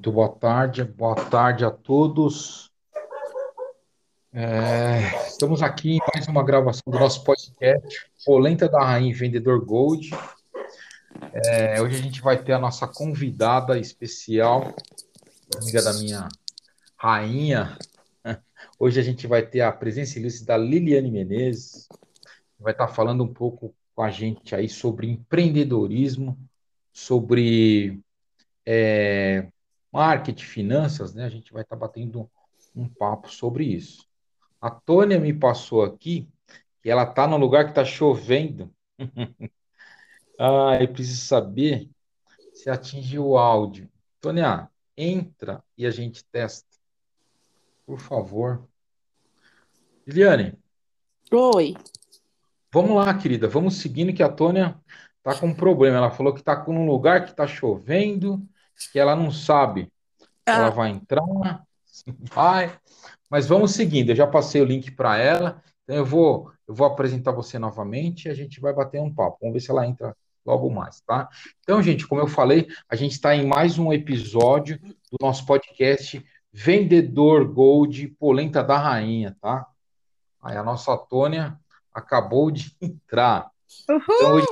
Muito boa tarde, boa tarde a todos. É, estamos aqui em mais uma gravação do nosso podcast, Polenta da Rainha Vendedor Gold. É, hoje a gente vai ter a nossa convidada especial, amiga da minha rainha. Hoje a gente vai ter a presença ilustre da Liliane Menezes, vai estar falando um pouco com a gente aí sobre empreendedorismo, sobre é, marketing, finanças, né? A gente vai estar batendo um papo sobre isso. A Tônia me passou aqui que ela está no lugar que está chovendo. ah, eu preciso saber se atingiu o áudio. Tônia, entra e a gente testa. Por favor. Liliane. Oi. Vamos lá, querida. Vamos seguindo que a Tônia tá com um problema. Ela falou que tá com um lugar que tá chovendo, que ela não sabe se ela ah. vai entrar, vai. Mas vamos seguindo. Eu já passei o link para ela. Então eu vou, eu vou apresentar você novamente e a gente vai bater um papo. Vamos ver se ela entra logo mais, tá? Então, gente, como eu falei, a gente está em mais um episódio do nosso podcast Vendedor Gold Polenta da Rainha, tá? Aí a nossa Tônia acabou de entrar. Uhul. Então, hoje...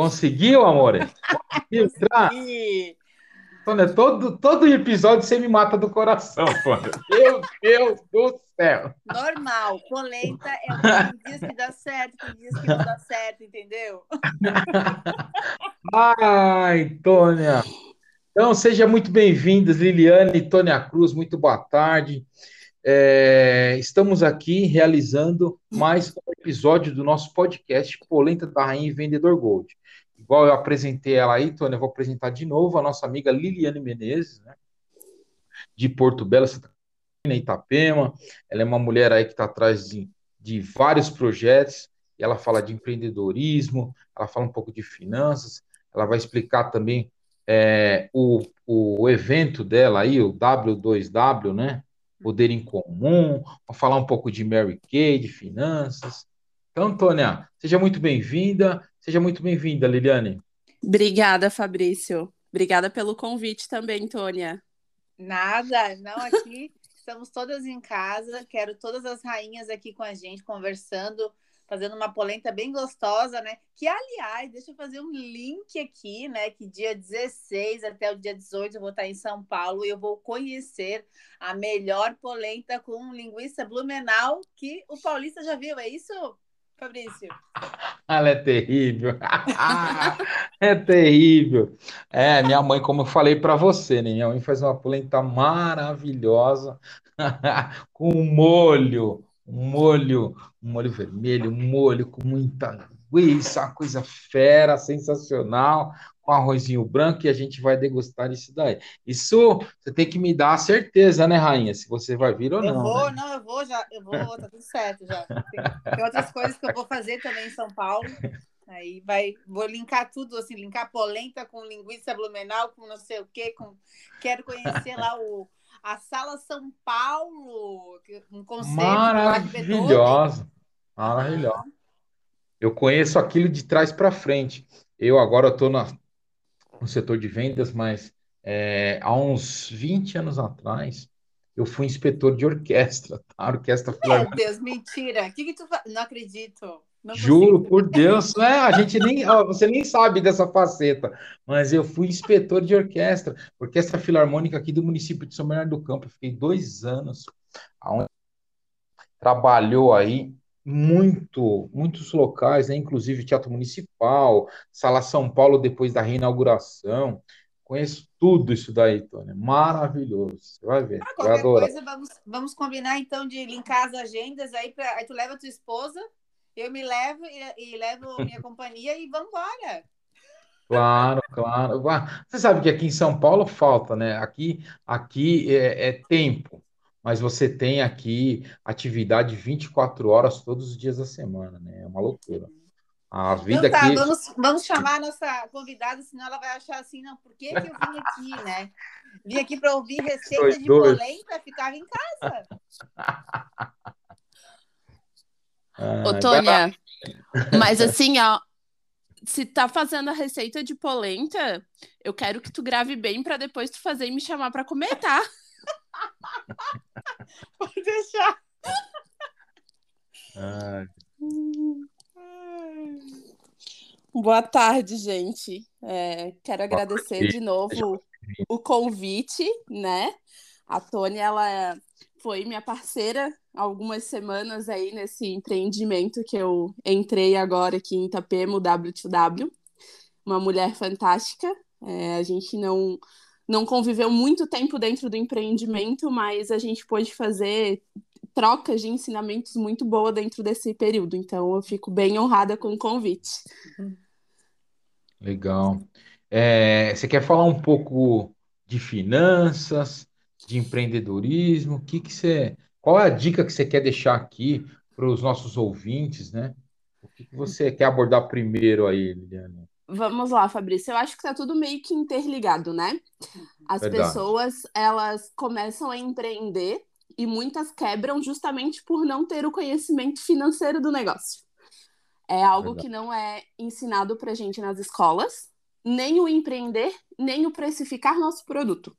Conseguiu, amor? Conseguiu entrar? Tônia, todo, todo episódio você me mata do coração, Tônia. Meu Deus do céu. Normal. Polenta é um que diz que dá certo, que diz que não dá certo, entendeu? Ai, Tônia. Então, seja muito bem-vindos, Liliane e Tônia Cruz. Muito boa tarde. É, estamos aqui realizando mais um episódio do nosso podcast Polenta da Rainha e Vendedor Gold. Igual eu apresentei ela aí, Tônia, eu vou apresentar de novo a nossa amiga Liliane Menezes, né, de Porto Belo, Santa Catarina, Itapema. Ela é uma mulher aí que está atrás de, de vários projetos, ela fala de empreendedorismo, ela fala um pouco de finanças, ela vai explicar também é, o, o evento dela aí, o W2W, né? Poder em Comum, vamos falar um pouco de Mary Kay, de finanças. Então, Antônia, seja muito bem-vinda, seja muito bem-vinda, Liliane. Obrigada, Fabrício. Obrigada pelo convite também, Tônia. Nada, não aqui. Estamos todas em casa. Quero todas as rainhas aqui com a gente, conversando fazendo uma polenta bem gostosa, né? Que, aliás, deixa eu fazer um link aqui, né? Que dia 16 até o dia 18 eu vou estar em São Paulo e eu vou conhecer a melhor polenta com linguiça blumenau que o paulista já viu, é isso? Fabrício. Ela é terrível. é terrível. É, minha mãe, como eu falei para você, né? Minha mãe faz uma polenta maravilhosa com molho molho, um molho vermelho, um molho com muita linguiça, uma coisa fera, sensacional, com arrozinho branco, e a gente vai degustar isso daí. Isso você tem que me dar a certeza, né, Rainha, se você vai vir ou eu não. Eu vou, né? não, eu vou já, eu vou, tá tudo certo já. Tem, tem, outras coisas que eu vou fazer também em São Paulo. Aí vai, vou linkar tudo, assim, linkar polenta com linguiça blumenau, com não sei o quê, com... quero conhecer lá o a Sala São Paulo, um conceito maravilhosa, maravilhosa. Eu conheço aquilo de trás para frente. Eu agora estou no setor de vendas, mas é, há uns 20 anos atrás eu fui inspetor de orquestra, tá? Orquestra Meu Deus, mentira. O que, que tu faz? Não acredito. Não Juro por Deus, né? A gente nem, ó, você nem sabe dessa faceta, mas eu fui inspetor de orquestra, orquestra filarmônica aqui do município de São Bernardo do Campo. Eu fiquei dois anos, onde trabalhou aí muito, muitos locais, né? Inclusive Teatro Municipal, Sala São Paulo depois da reinauguração. Conheço tudo isso daí, Tônia. Maravilhoso. Você vai ver. Ah, qualquer coisa, vamos, vamos combinar então de linkar as agendas aí, pra, aí tu leva a tua esposa eu me levo e, e levo minha companhia e vamos embora. Claro, claro. Você sabe que aqui em São Paulo falta, né? Aqui, aqui é, é tempo, mas você tem aqui atividade 24 horas todos os dias da semana, né? É uma loucura. A vida então, tá, aqui... vamos, vamos chamar a nossa convidada, senão ela vai achar assim, não, por que, que eu vim aqui, né? Vim aqui para ouvir receita de polenta, ficava em casa. Ô, Tônia, mas assim, ó, se tá fazendo a receita de polenta, eu quero que tu grave bem para depois tu fazer e me chamar para comer, tá? Pode deixar. Ai. Boa tarde, gente. É, quero agradecer de novo o convite, né? A Tônia, ela foi minha parceira algumas semanas aí nesse empreendimento que eu entrei agora aqui em Itapema, o W2W. Uma mulher fantástica. É, a gente não, não conviveu muito tempo dentro do empreendimento, mas a gente pôde fazer trocas de ensinamentos muito boa dentro desse período. Então, eu fico bem honrada com o convite. Legal. É, você quer falar um pouco de finanças, de empreendedorismo? O que que você, qual é a dica que você quer deixar aqui para os nossos ouvintes, né? O que, que você quer abordar primeiro aí, Liliane? Vamos lá, Fabrício. Eu acho que está tudo meio que interligado, né? As Verdade. pessoas, elas começam a empreender e muitas quebram justamente por não ter o conhecimento financeiro do negócio. É algo Verdade. que não é ensinado para gente nas escolas, nem o empreender, nem o precificar nosso produto.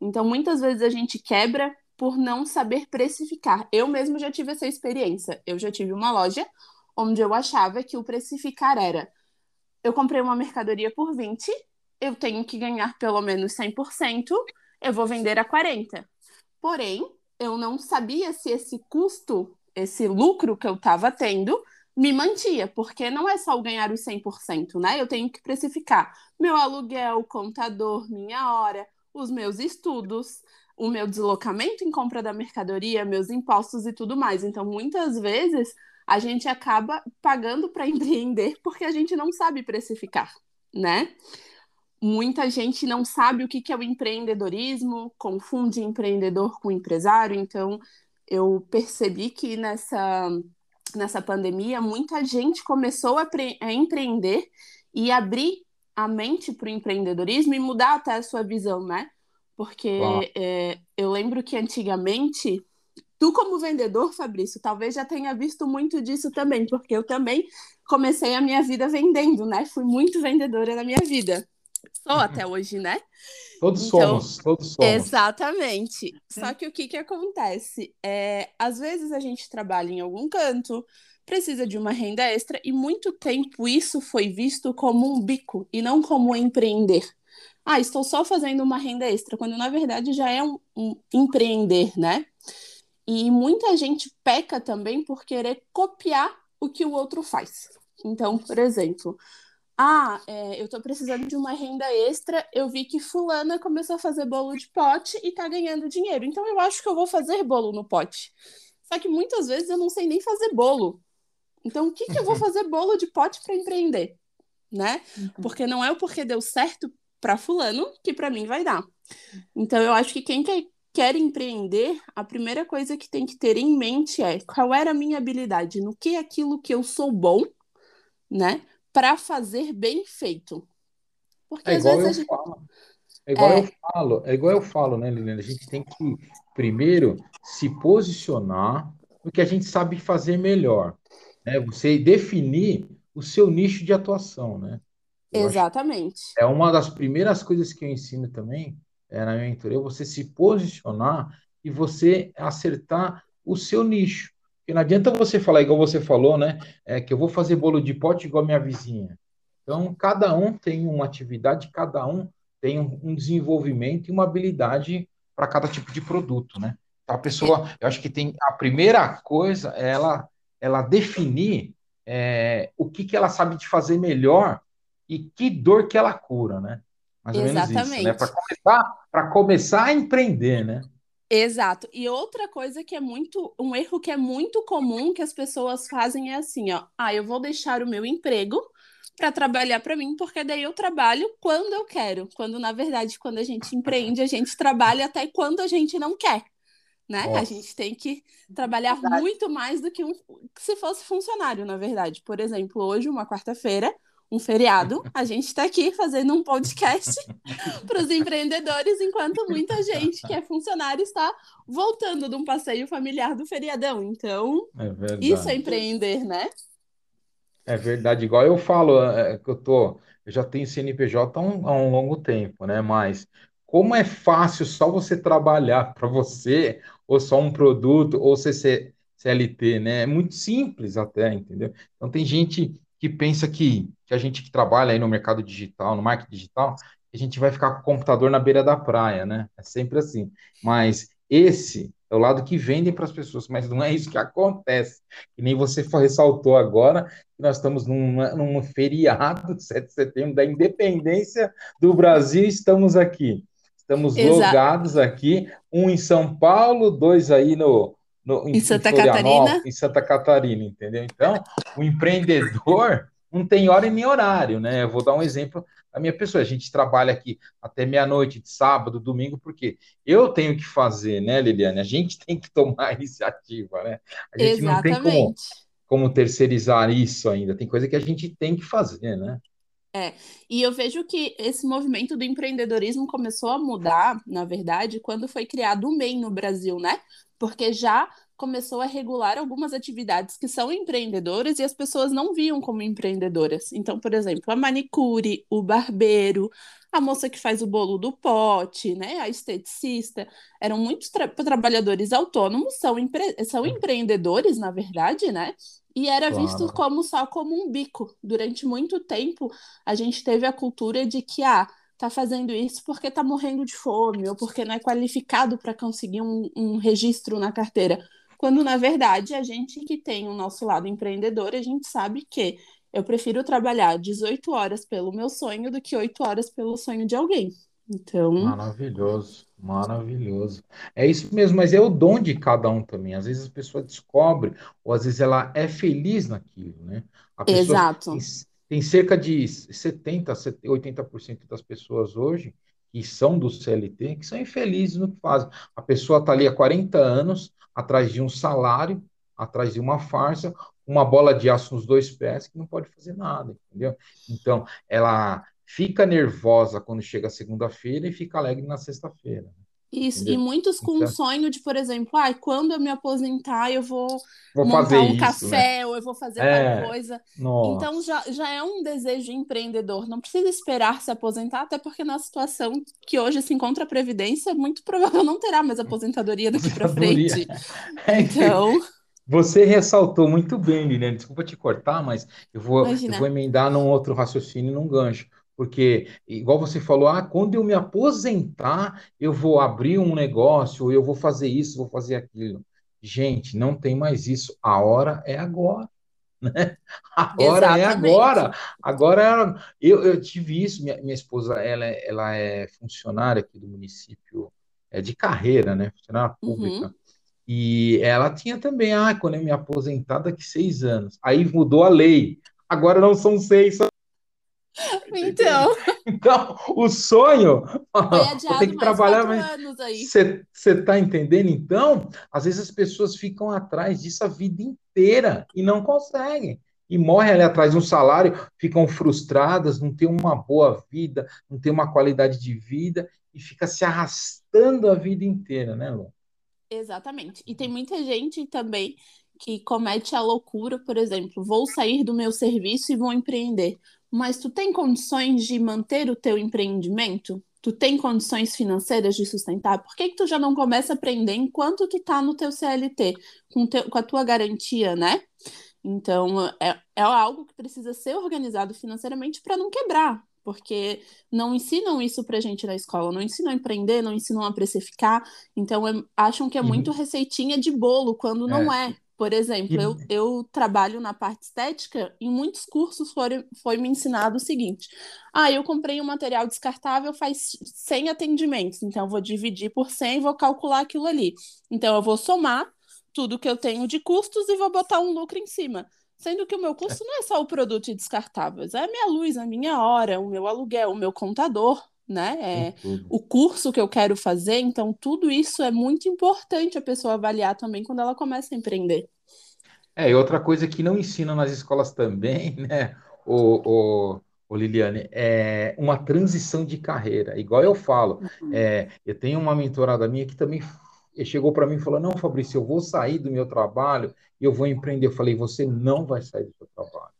Então, muitas vezes a gente quebra por não saber precificar. Eu mesmo já tive essa experiência. Eu já tive uma loja onde eu achava que o precificar era: eu comprei uma mercadoria por 20, eu tenho que ganhar pelo menos 100%, eu vou vender a 40. Porém, eu não sabia se esse custo, esse lucro que eu estava tendo, me mantia, porque não é só ganhar os 100%, né? Eu tenho que precificar meu aluguel, contador, minha hora, os meus estudos, o meu deslocamento em compra da mercadoria, meus impostos e tudo mais. Então, muitas vezes, a gente acaba pagando para empreender porque a gente não sabe precificar, né? Muita gente não sabe o que é o empreendedorismo, confunde empreendedor com empresário. Então, eu percebi que nessa nessa pandemia, muita gente começou a, a empreender e abrir a mente para o empreendedorismo e mudar até a sua visão, né? Porque é, eu lembro que antigamente, tu como vendedor, Fabrício, talvez já tenha visto muito disso também, porque eu também comecei a minha vida vendendo, né? Fui muito vendedora na minha vida. Sou até hoje, né? Todos então, somos, todos somos. Exatamente. Só que o que, que acontece? É, às vezes a gente trabalha em algum canto, precisa de uma renda extra, e muito tempo isso foi visto como um bico e não como empreender. Ah, estou só fazendo uma renda extra, quando na verdade já é um, um empreender, né? E muita gente peca também por querer copiar o que o outro faz. Então, por exemplo, ah, é, eu estou precisando de uma renda extra, eu vi que fulana começou a fazer bolo de pote e está ganhando dinheiro. Então eu acho que eu vou fazer bolo no pote. Só que muitas vezes eu não sei nem fazer bolo. Então o que, que eu vou fazer bolo de pote para empreender? Né? Uhum. Porque não é o porque deu certo para fulano que para mim vai dar. Então eu acho que quem quer, quer empreender, a primeira coisa que tem que ter em mente é qual era a minha habilidade, no que é aquilo que eu sou bom, né? para fazer bem feito. Porque é igual eu gente... falo. É igual é... eu falo, é igual eu falo, né, Liliana? A gente tem que primeiro se posicionar no que a gente sabe fazer melhor, né? Você definir o seu nicho de atuação, né? Eu Exatamente. É uma das primeiras coisas que eu ensino também é, na minha mentoria, você se posicionar e você acertar o seu nicho. Porque não adianta você falar igual você falou, né? É que eu vou fazer bolo de pote igual a minha vizinha. Então, cada um tem uma atividade, cada um tem um, desenvolvimento e uma habilidade para cada tipo de produto, né? Então, a pessoa, eu acho que tem a primeira coisa é ela, ela definir é, o que, que ela sabe de fazer melhor e que dor que ela cura, né? Mais ou Exatamente. menos isso, né? Para começar, começar a empreender, né? Exato. E outra coisa que é muito, um erro que é muito comum que as pessoas fazem é assim, ó, ah, eu vou deixar o meu emprego para trabalhar para mim, porque daí eu trabalho quando eu quero. Quando na verdade, quando a gente empreende, a gente trabalha até quando a gente não quer. Né? A gente tem que trabalhar verdade. muito mais do que um, se fosse funcionário, na verdade. Por exemplo, hoje, uma quarta-feira, um feriado, a gente está aqui fazendo um podcast para os empreendedores, enquanto muita gente que é funcionário está voltando de um passeio familiar do feriadão. Então, é isso é empreender, né? É verdade, igual eu falo, é, que eu tô, eu já tenho CNPJ há um, há um longo tempo, né? Mas como é fácil só você trabalhar para você, ou só um produto, ou CC, CLT, né? É muito simples até, entendeu? Então tem gente que pensa que, que a gente que trabalha aí no mercado digital, no marketing digital, a gente vai ficar com o computador na beira da praia, né? É sempre assim. Mas esse é o lado que vendem para as pessoas, mas não é isso que acontece. Que nem você ressaltou agora, nós estamos num, feriado de 7 de setembro da independência do Brasil, estamos aqui. Estamos Exato. logados aqui, um em São Paulo, dois aí no, no em, em Santa Catarina. Em Santa Catarina, entendeu? Então, o empreendedor não tem hora e nem horário, né? Eu vou dar um exemplo da minha pessoa. A gente trabalha aqui até meia-noite, de sábado, domingo, porque eu tenho que fazer, né, Liliane? A gente tem que tomar a iniciativa, né? A gente Exatamente. não tem como, como terceirizar isso ainda. Tem coisa que a gente tem que fazer, né? É, e eu vejo que esse movimento do empreendedorismo começou a mudar, na verdade, quando foi criado o MEI no Brasil, né? Porque já começou a regular algumas atividades que são empreendedoras e as pessoas não viam como empreendedoras. Então, por exemplo, a manicure, o barbeiro, a moça que faz o bolo do pote, né, a esteticista, eram muitos tra trabalhadores autônomos, são, empre são empreendedores, na verdade, né? E era claro. visto como só como um bico. Durante muito tempo, a gente teve a cultura de que, ah, tá fazendo isso porque tá morrendo de fome, ou porque não é qualificado para conseguir um, um registro na carteira. Quando, na verdade, a gente que tem o nosso lado empreendedor, a gente sabe que eu prefiro trabalhar 18 horas pelo meu sonho do que 8 horas pelo sonho de alguém. Então. Maravilhoso, maravilhoso. É isso mesmo, mas é o dom de cada um também. Às vezes a pessoa descobre, ou às vezes ela é feliz naquilo, né? Exato. Tem, tem cerca de 70%, 80% das pessoas hoje que são do CLT que são infelizes no que fazem. A pessoa está ali há 40 anos atrás de um salário, atrás de uma farsa, uma bola de aço nos dois pés que não pode fazer nada, entendeu? Então, ela fica nervosa quando chega segunda-feira e fica alegre na sexta-feira. Isso, entendeu? e muitos com então, um sonho de, por exemplo, ah, quando eu me aposentar, eu vou, vou montar um isso, café, né? ou eu vou fazer é, tal coisa. Nossa. Então já, já é um desejo empreendedor. Não precisa esperar se aposentar, até porque na situação que hoje se encontra a Previdência, muito provável não terá mais aposentadoria daqui para frente. É, então. Você ressaltou muito bem, Liliane. Desculpa te cortar, mas eu vou, eu vou emendar num outro raciocínio, num gancho. Porque, igual você falou, ah, quando eu me aposentar, eu vou abrir um negócio, eu vou fazer isso, vou fazer aquilo. Gente, não tem mais isso. A hora é agora. Né? Agora é agora. Agora eu, eu tive isso. Minha, minha esposa, ela, é, ela é funcionária aqui do município, é de carreira, né? Funcionária uhum. pública. Uhum. E ela tinha também, ah, quando eu me aposentar daqui seis anos. Aí mudou a lei. Agora não são seis, são então. Então, o sonho. Tem que trabalhar mais. Você está entendendo? Então, às vezes as pessoas ficam atrás disso a vida inteira e não conseguem. E morrem ali atrás de um salário, ficam frustradas, não tem uma boa vida, não tem uma qualidade de vida e fica se arrastando a vida inteira, né, Lu? Exatamente. E tem muita gente também que comete a loucura, por exemplo, vou sair do meu serviço e vou empreender mas tu tem condições de manter o teu empreendimento? Tu tem condições financeiras de sustentar? Por que, que tu já não começa a aprender enquanto tu tá no teu CLT, com, teu, com a tua garantia, né? Então, é, é algo que precisa ser organizado financeiramente para não quebrar, porque não ensinam isso para gente na escola, não ensinam a empreender, não ensinam a precificar, então é, acham que é muito uhum. receitinha de bolo, quando não é. é. Por exemplo, eu, eu trabalho na parte estética, em muitos cursos foi, foi me ensinado o seguinte: ah, eu comprei um material descartável, faz 100 atendimentos, então eu vou dividir por 100 e vou calcular aquilo ali. Então eu vou somar tudo que eu tenho de custos e vou botar um lucro em cima. Sendo que o meu custo não é só o produto descartáveis, é a minha luz, a minha hora, o meu aluguel, o meu contador, né? É o curso que eu quero fazer, então tudo isso é muito importante a pessoa avaliar também quando ela começa a empreender. É, e outra coisa que não ensinam nas escolas também, né, o, o, o Liliane, é uma transição de carreira. Igual eu falo, uhum. é, eu tenho uma mentorada minha que também chegou para mim e falou: Não, Fabrício, eu vou sair do meu trabalho e eu vou empreender. Eu falei: Você não vai sair do seu trabalho.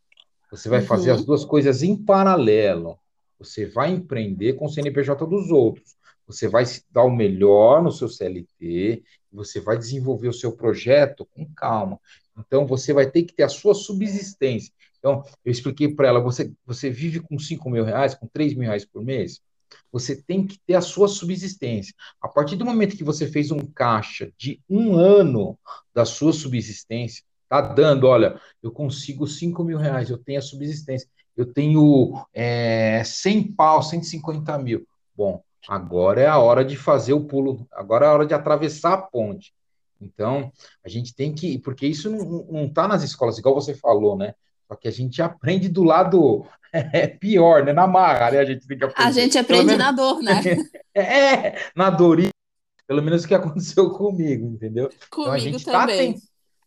Você vai uhum. fazer as duas coisas em paralelo. Você vai empreender com o CNPJ dos outros. Você vai dar o melhor no seu CLT, você vai desenvolver o seu projeto com calma. Então, você vai ter que ter a sua subsistência. Então, eu expliquei para ela: você, você vive com 5 mil reais, com 3 mil reais por mês? Você tem que ter a sua subsistência. A partir do momento que você fez um caixa de um ano da sua subsistência, tá dando, olha, eu consigo 5 mil reais, eu tenho a subsistência, eu tenho é, 100 pau, 150 mil. Bom, agora é a hora de fazer o pulo, agora é a hora de atravessar a ponte. Então, a gente tem que, porque isso não está nas escolas, igual você falou, né? Só que a gente aprende do lado é, pior, né? Na marra, né? A gente tem que aprender. A gente aprende menos, na dor, né? é, na dor. Pelo menos o que aconteceu comigo, entendeu? Comigo então a gente tá também. Tá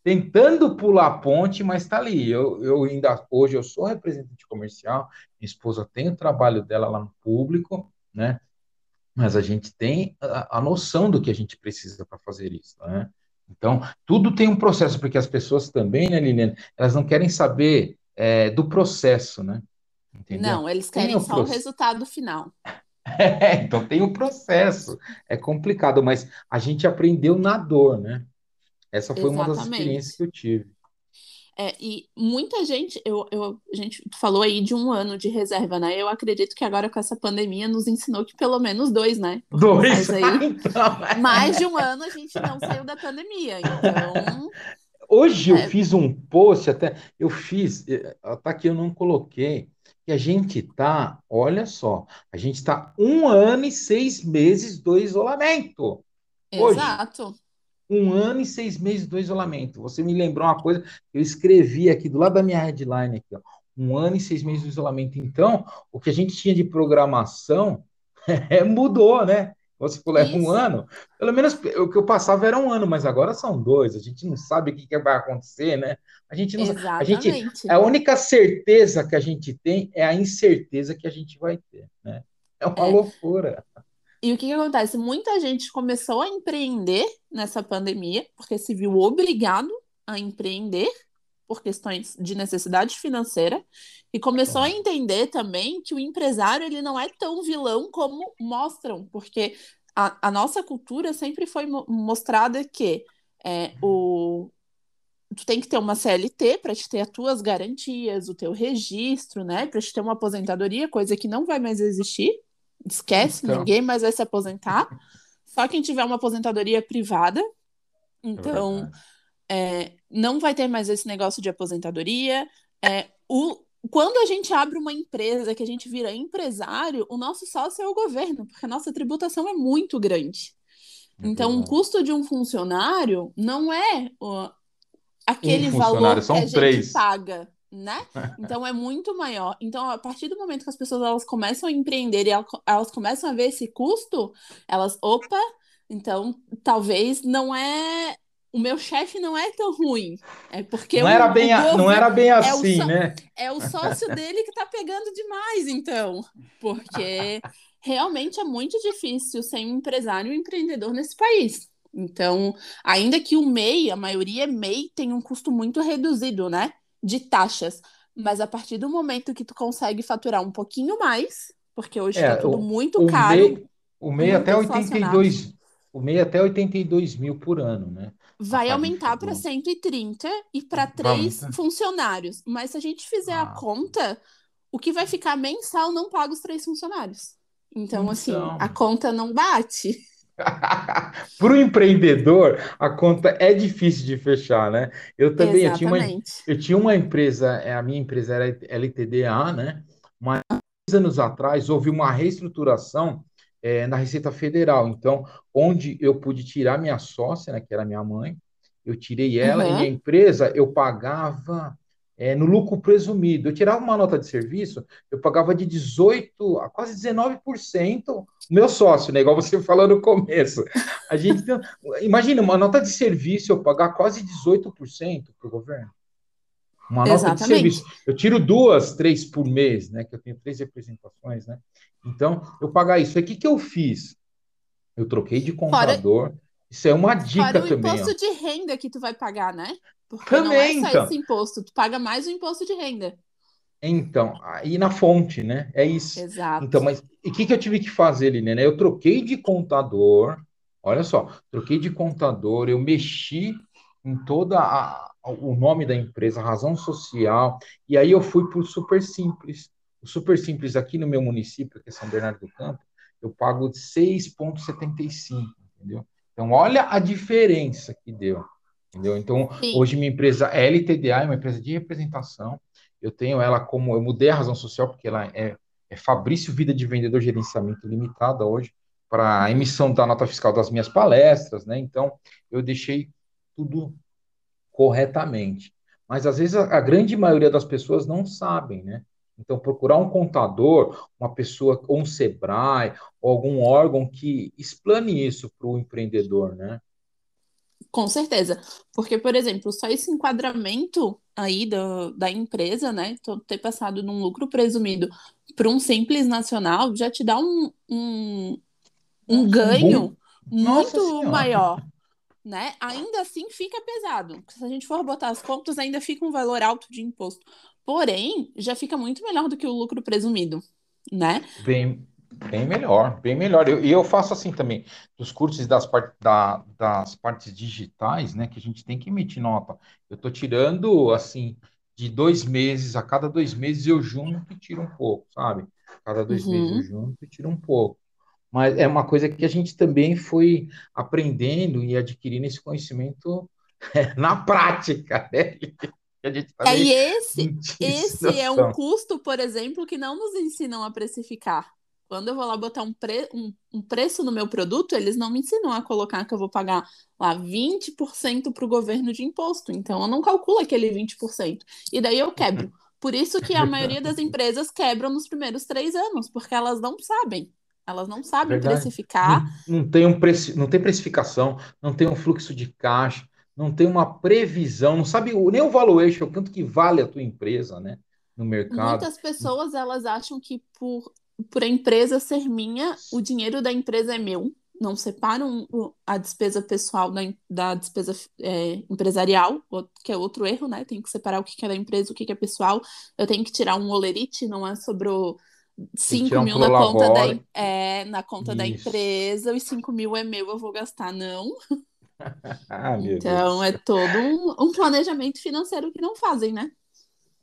tentando pular a ponte, mas está ali. Eu, eu ainda hoje eu sou representante comercial, minha esposa tem o trabalho dela lá no público, né? Mas a gente tem a, a noção do que a gente precisa para fazer isso, né? Então, tudo tem um processo, porque as pessoas também, né, Liliane, elas não querem saber é, do processo, né? Entendeu? Não, eles querem o só processo. o resultado final. É, então tem o processo. É complicado, mas a gente aprendeu na dor, né? Essa foi Exatamente. uma das experiências que eu tive. É, e muita gente, eu, eu, a gente falou aí de um ano de reserva, né? Eu acredito que agora com essa pandemia nos ensinou que pelo menos dois, né? Porque dois? Aí, então, é. mais de um ano a gente não saiu da pandemia, então... Hoje é... eu fiz um post, até eu fiz, eh, tá aqui eu não coloquei, que a gente tá, olha só, a gente tá um ano e seis meses do isolamento. Exato. Hoje um ano e seis meses do isolamento. Você me lembrou uma coisa que eu escrevi aqui do lado da minha headline aqui, ó. Um ano e seis meses do isolamento. Então, o que a gente tinha de programação é, mudou, né? Você falou, é um ano. Pelo menos o que eu passava era um ano, mas agora são dois. A gente não sabe o que, que vai acontecer, né? A gente não Exatamente. a gente A única certeza que a gente tem é a incerteza que a gente vai ter, né? É uma é. loucura. E o que, que acontece? Muita gente começou a empreender nessa pandemia, porque se viu obrigado a empreender por questões de necessidade financeira e começou a entender também que o empresário ele não é tão vilão como mostram, porque a, a nossa cultura sempre foi mostrada que é, o, tu tem que ter uma CLT para te ter as tuas garantias, o teu registro, né, para te ter uma aposentadoria, coisa que não vai mais existir. Esquece, então. ninguém mais vai se aposentar. Só quem tiver uma aposentadoria privada. Então, é é, não vai ter mais esse negócio de aposentadoria. É, o, quando a gente abre uma empresa, que a gente vira empresário, o nosso sócio é o governo, porque a nossa tributação é muito grande. É então, o custo de um funcionário não é o, aquele um valor que a gente três. paga né? Então é muito maior. Então, a partir do momento que as pessoas elas começam a empreender e elas começam a ver esse custo, elas, opa, então talvez não é o meu chefe não é tão ruim. É porque não, o, era, bem a, não era bem assim, é né? É o sócio dele que está pegando demais, então. Porque realmente é muito difícil ser um empresário e um empreendedor nesse país. Então, ainda que o MEI, a maioria é MEI, tem um custo muito reduzido, né? de taxas. Mas a partir do momento que tu consegue faturar um pouquinho mais, porque hoje é, tudo muito o caro. MEI, o MEI até 82, o MEI até 82 mil por ano, né? Vai aumentar para 130 e para três funcionários. Mas se a gente fizer ah. a conta, o que vai ficar mensal não paga os três funcionários. Então, então... assim, a conta não bate. Para o empreendedor, a conta é difícil de fechar, né? Eu também eu tinha, uma, eu tinha uma empresa, é, a minha empresa era LTDA, né? Mas anos atrás houve uma reestruturação é, na Receita Federal. Então, onde eu pude tirar minha sócia, né, que era minha mãe, eu tirei ela uhum. e a empresa eu pagava é, no lucro presumido. Eu tirava uma nota de serviço, eu pagava de 18% a quase 19% meu sócio, né? Igual você falou no começo. A gente imagina, uma nota de serviço eu pagar quase 18% para o governo. Uma nota Exatamente. de serviço. Eu tiro duas, três por mês, né? Que eu tenho três representações, né? Então, eu pagar isso. Aí o que, que eu fiz? Eu troquei de contador. Fora, isso é uma dica fora o também. o imposto de renda que tu vai pagar, né? Porque também, não é só então. esse imposto, tu paga mais o imposto de renda. Então, aí na fonte, né? É isso. Exato. Então, mas e o que, que eu tive que fazer, Liliana? Eu troquei de contador, olha só, troquei de contador, eu mexi em toda a, o nome da empresa, a razão social, e aí eu fui para o Super Simples. O Super Simples aqui no meu município, que é São Bernardo do Campo, eu pago 6,75, entendeu? Então, olha a diferença que deu, entendeu? Então, Sim. hoje minha empresa é LTDA, é uma empresa de representação, eu tenho ela como, eu mudei a razão social, porque ela é, é Fabrício Vida de Vendedor Gerenciamento Limitada hoje, para a emissão da nota fiscal das minhas palestras, né? Então, eu deixei tudo corretamente. Mas às vezes a, a grande maioria das pessoas não sabem, né? Então, procurar um contador, uma pessoa, ou um SEBRAE, ou algum órgão que explane isso para o empreendedor, né? Com certeza. Porque, por exemplo, só esse enquadramento aí do, da empresa, né? Ter passado num lucro presumido para um simples nacional já te dá um, um, um ganho muito maior. Né? Ainda assim fica pesado. Se a gente for botar as contas, ainda fica um valor alto de imposto. Porém, já fica muito melhor do que o lucro presumido, né? Bem, bem melhor, bem melhor. E eu, eu, faço assim também, dos cursos das, part, da, das partes digitais, né? Que a gente tem que emitir nota. Eu estou tirando, assim, de dois meses, a cada dois meses eu junto e tiro um pouco, sabe? Cada dois uhum. meses eu junto e tiro um pouco. Mas é uma coisa que a gente também foi aprendendo e adquirindo esse conhecimento na prática, né? tá é, e esse, esse é um custo, por exemplo, que não nos ensinam a precificar. Quando eu vou lá botar um, pre, um, um preço no meu produto, eles não me ensinam a colocar que eu vou pagar lá 20% para o governo de imposto. Então, eu não calculo aquele 20%. E daí eu quebro. Por isso que a maioria das empresas quebram nos primeiros três anos, porque elas não sabem. Elas não sabem Verdade. precificar. Não, não, tem um preci... não tem precificação, não tem um fluxo de caixa, não tem uma previsão, não sabe nem o valuation, quanto que vale a tua empresa, né, no mercado. Muitas pessoas elas acham que por, por a empresa ser minha, o dinheiro da empresa é meu. Não separam a despesa pessoal da, da despesa é, empresarial, que é outro erro, né? Tem que separar o que é da empresa, o que é pessoal. Eu tenho que tirar um olerite, não é sobrou 5 um mil na conta, da, é, na conta da empresa, os 5 mil é meu, eu vou gastar, não. ah, então é todo um, um, planejamento financeiro que não fazem, né?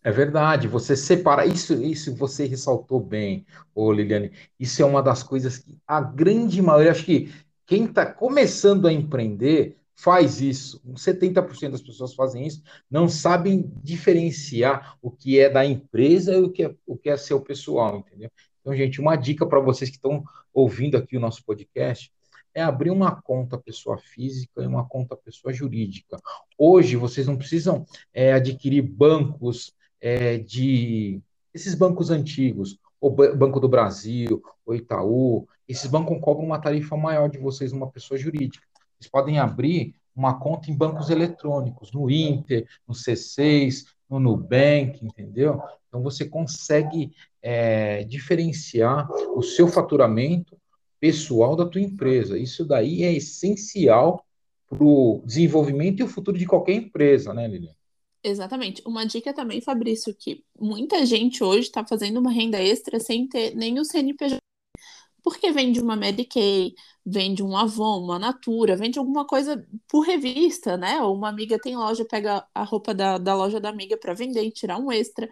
É verdade, você separa, isso, isso você ressaltou bem, ô Liliane, isso é uma das coisas que a grande maioria, acho que quem está começando a empreender faz isso, 70% das pessoas fazem isso, não sabem diferenciar o que é da empresa e o que é, o que é seu pessoal, entendeu? Então, gente, uma dica para vocês que estão ouvindo aqui o nosso podcast, é abrir uma conta pessoa física e uma conta pessoa jurídica. Hoje, vocês não precisam é, adquirir bancos é, de. esses bancos antigos, o Banco do Brasil, o Itaú, esses bancos cobram uma tarifa maior de vocês numa pessoa jurídica. Vocês podem abrir uma conta em bancos eletrônicos, no Inter, no C6, no Nubank, entendeu? Então você consegue é, diferenciar o seu faturamento pessoal da tua empresa. Isso daí é essencial para o desenvolvimento e o futuro de qualquer empresa, né, Lilian? Exatamente. Uma dica também, Fabrício, que muita gente hoje está fazendo uma renda extra sem ter nem o CNPJ. Porque vende uma Medicaid, vende um Avon, uma Natura, vende alguma coisa por revista, né? Ou uma amiga tem loja, pega a roupa da, da loja da amiga para vender e tirar um extra.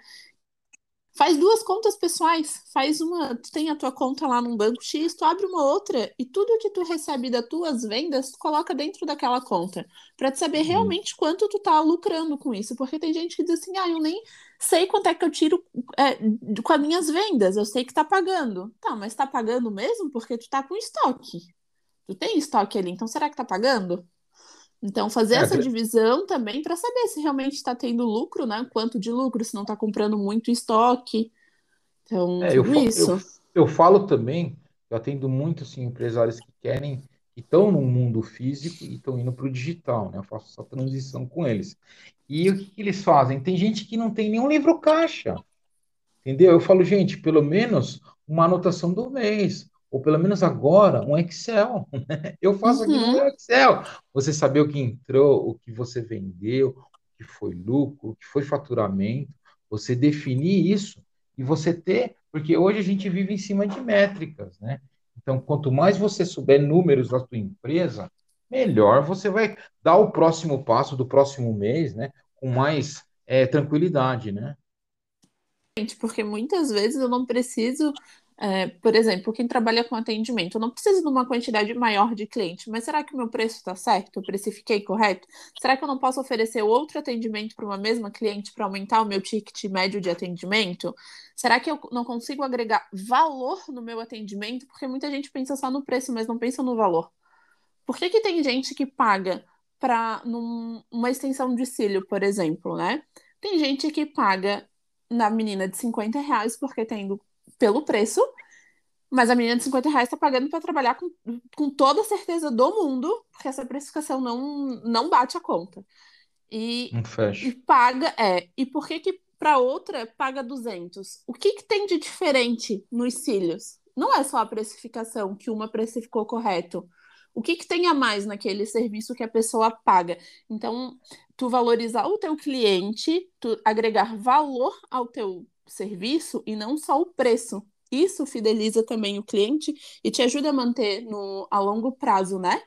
Faz duas contas pessoais. Faz uma, tu tem a tua conta lá num banco X, tu abre uma outra e tudo que tu recebe das tuas vendas, tu coloca dentro daquela conta, para te saber uhum. realmente quanto tu tá lucrando com isso, porque tem gente que diz assim: "Ah, eu nem sei quanto é que eu tiro é, com as minhas vendas, eu sei que tá pagando". Tá, mas tá pagando mesmo porque tu tá com estoque. Tu tem estoque ali, então será que tá pagando? Então, fazer é, essa divisão também para saber se realmente está tendo lucro, né? Quanto de lucro, se não está comprando muito estoque. Então, é, eu, isso. Eu, eu, falo também, eu atendo muito assim, empresários que querem, que estão no mundo físico e estão indo para o digital, né? Eu faço essa transição com eles. E o que, que eles fazem? Tem gente que não tem nenhum livro caixa. Entendeu? Eu falo, gente, pelo menos uma anotação do mês ou pelo menos agora, um Excel. Né? Eu faço aqui no uhum. Excel. Você saber o que entrou, o que você vendeu, o que foi lucro, o que foi faturamento, Você definir isso e você ter, porque hoje a gente vive em cima de métricas, né? Então, quanto mais você souber números da sua empresa, melhor você vai dar o próximo passo do próximo mês, né? Com mais é, tranquilidade, né? Porque muitas vezes eu não preciso é, por exemplo, quem trabalha com atendimento, eu não preciso de uma quantidade maior de clientes, mas será que o meu preço está certo? Eu precifiquei correto? Será que eu não posso oferecer outro atendimento para uma mesma cliente para aumentar o meu ticket médio de atendimento? Será que eu não consigo agregar valor no meu atendimento? Porque muita gente pensa só no preço, mas não pensa no valor. Por que, que tem gente que paga para uma extensão de cílio, por exemplo, né? Tem gente que paga na menina de 50 reais porque tem pelo preço, mas a menina de 50 reais está pagando para trabalhar com, com toda a certeza do mundo, porque essa precificação não, não bate a conta. E, e paga, é. E por que que para outra paga 200? O que, que tem de diferente nos cílios? Não é só a precificação que uma precificou correto. O que, que tem a mais naquele serviço que a pessoa paga? Então, tu valorizar o teu cliente, tu agregar valor ao teu serviço e não só o preço. Isso fideliza também o cliente e te ajuda a manter no, a longo prazo, né?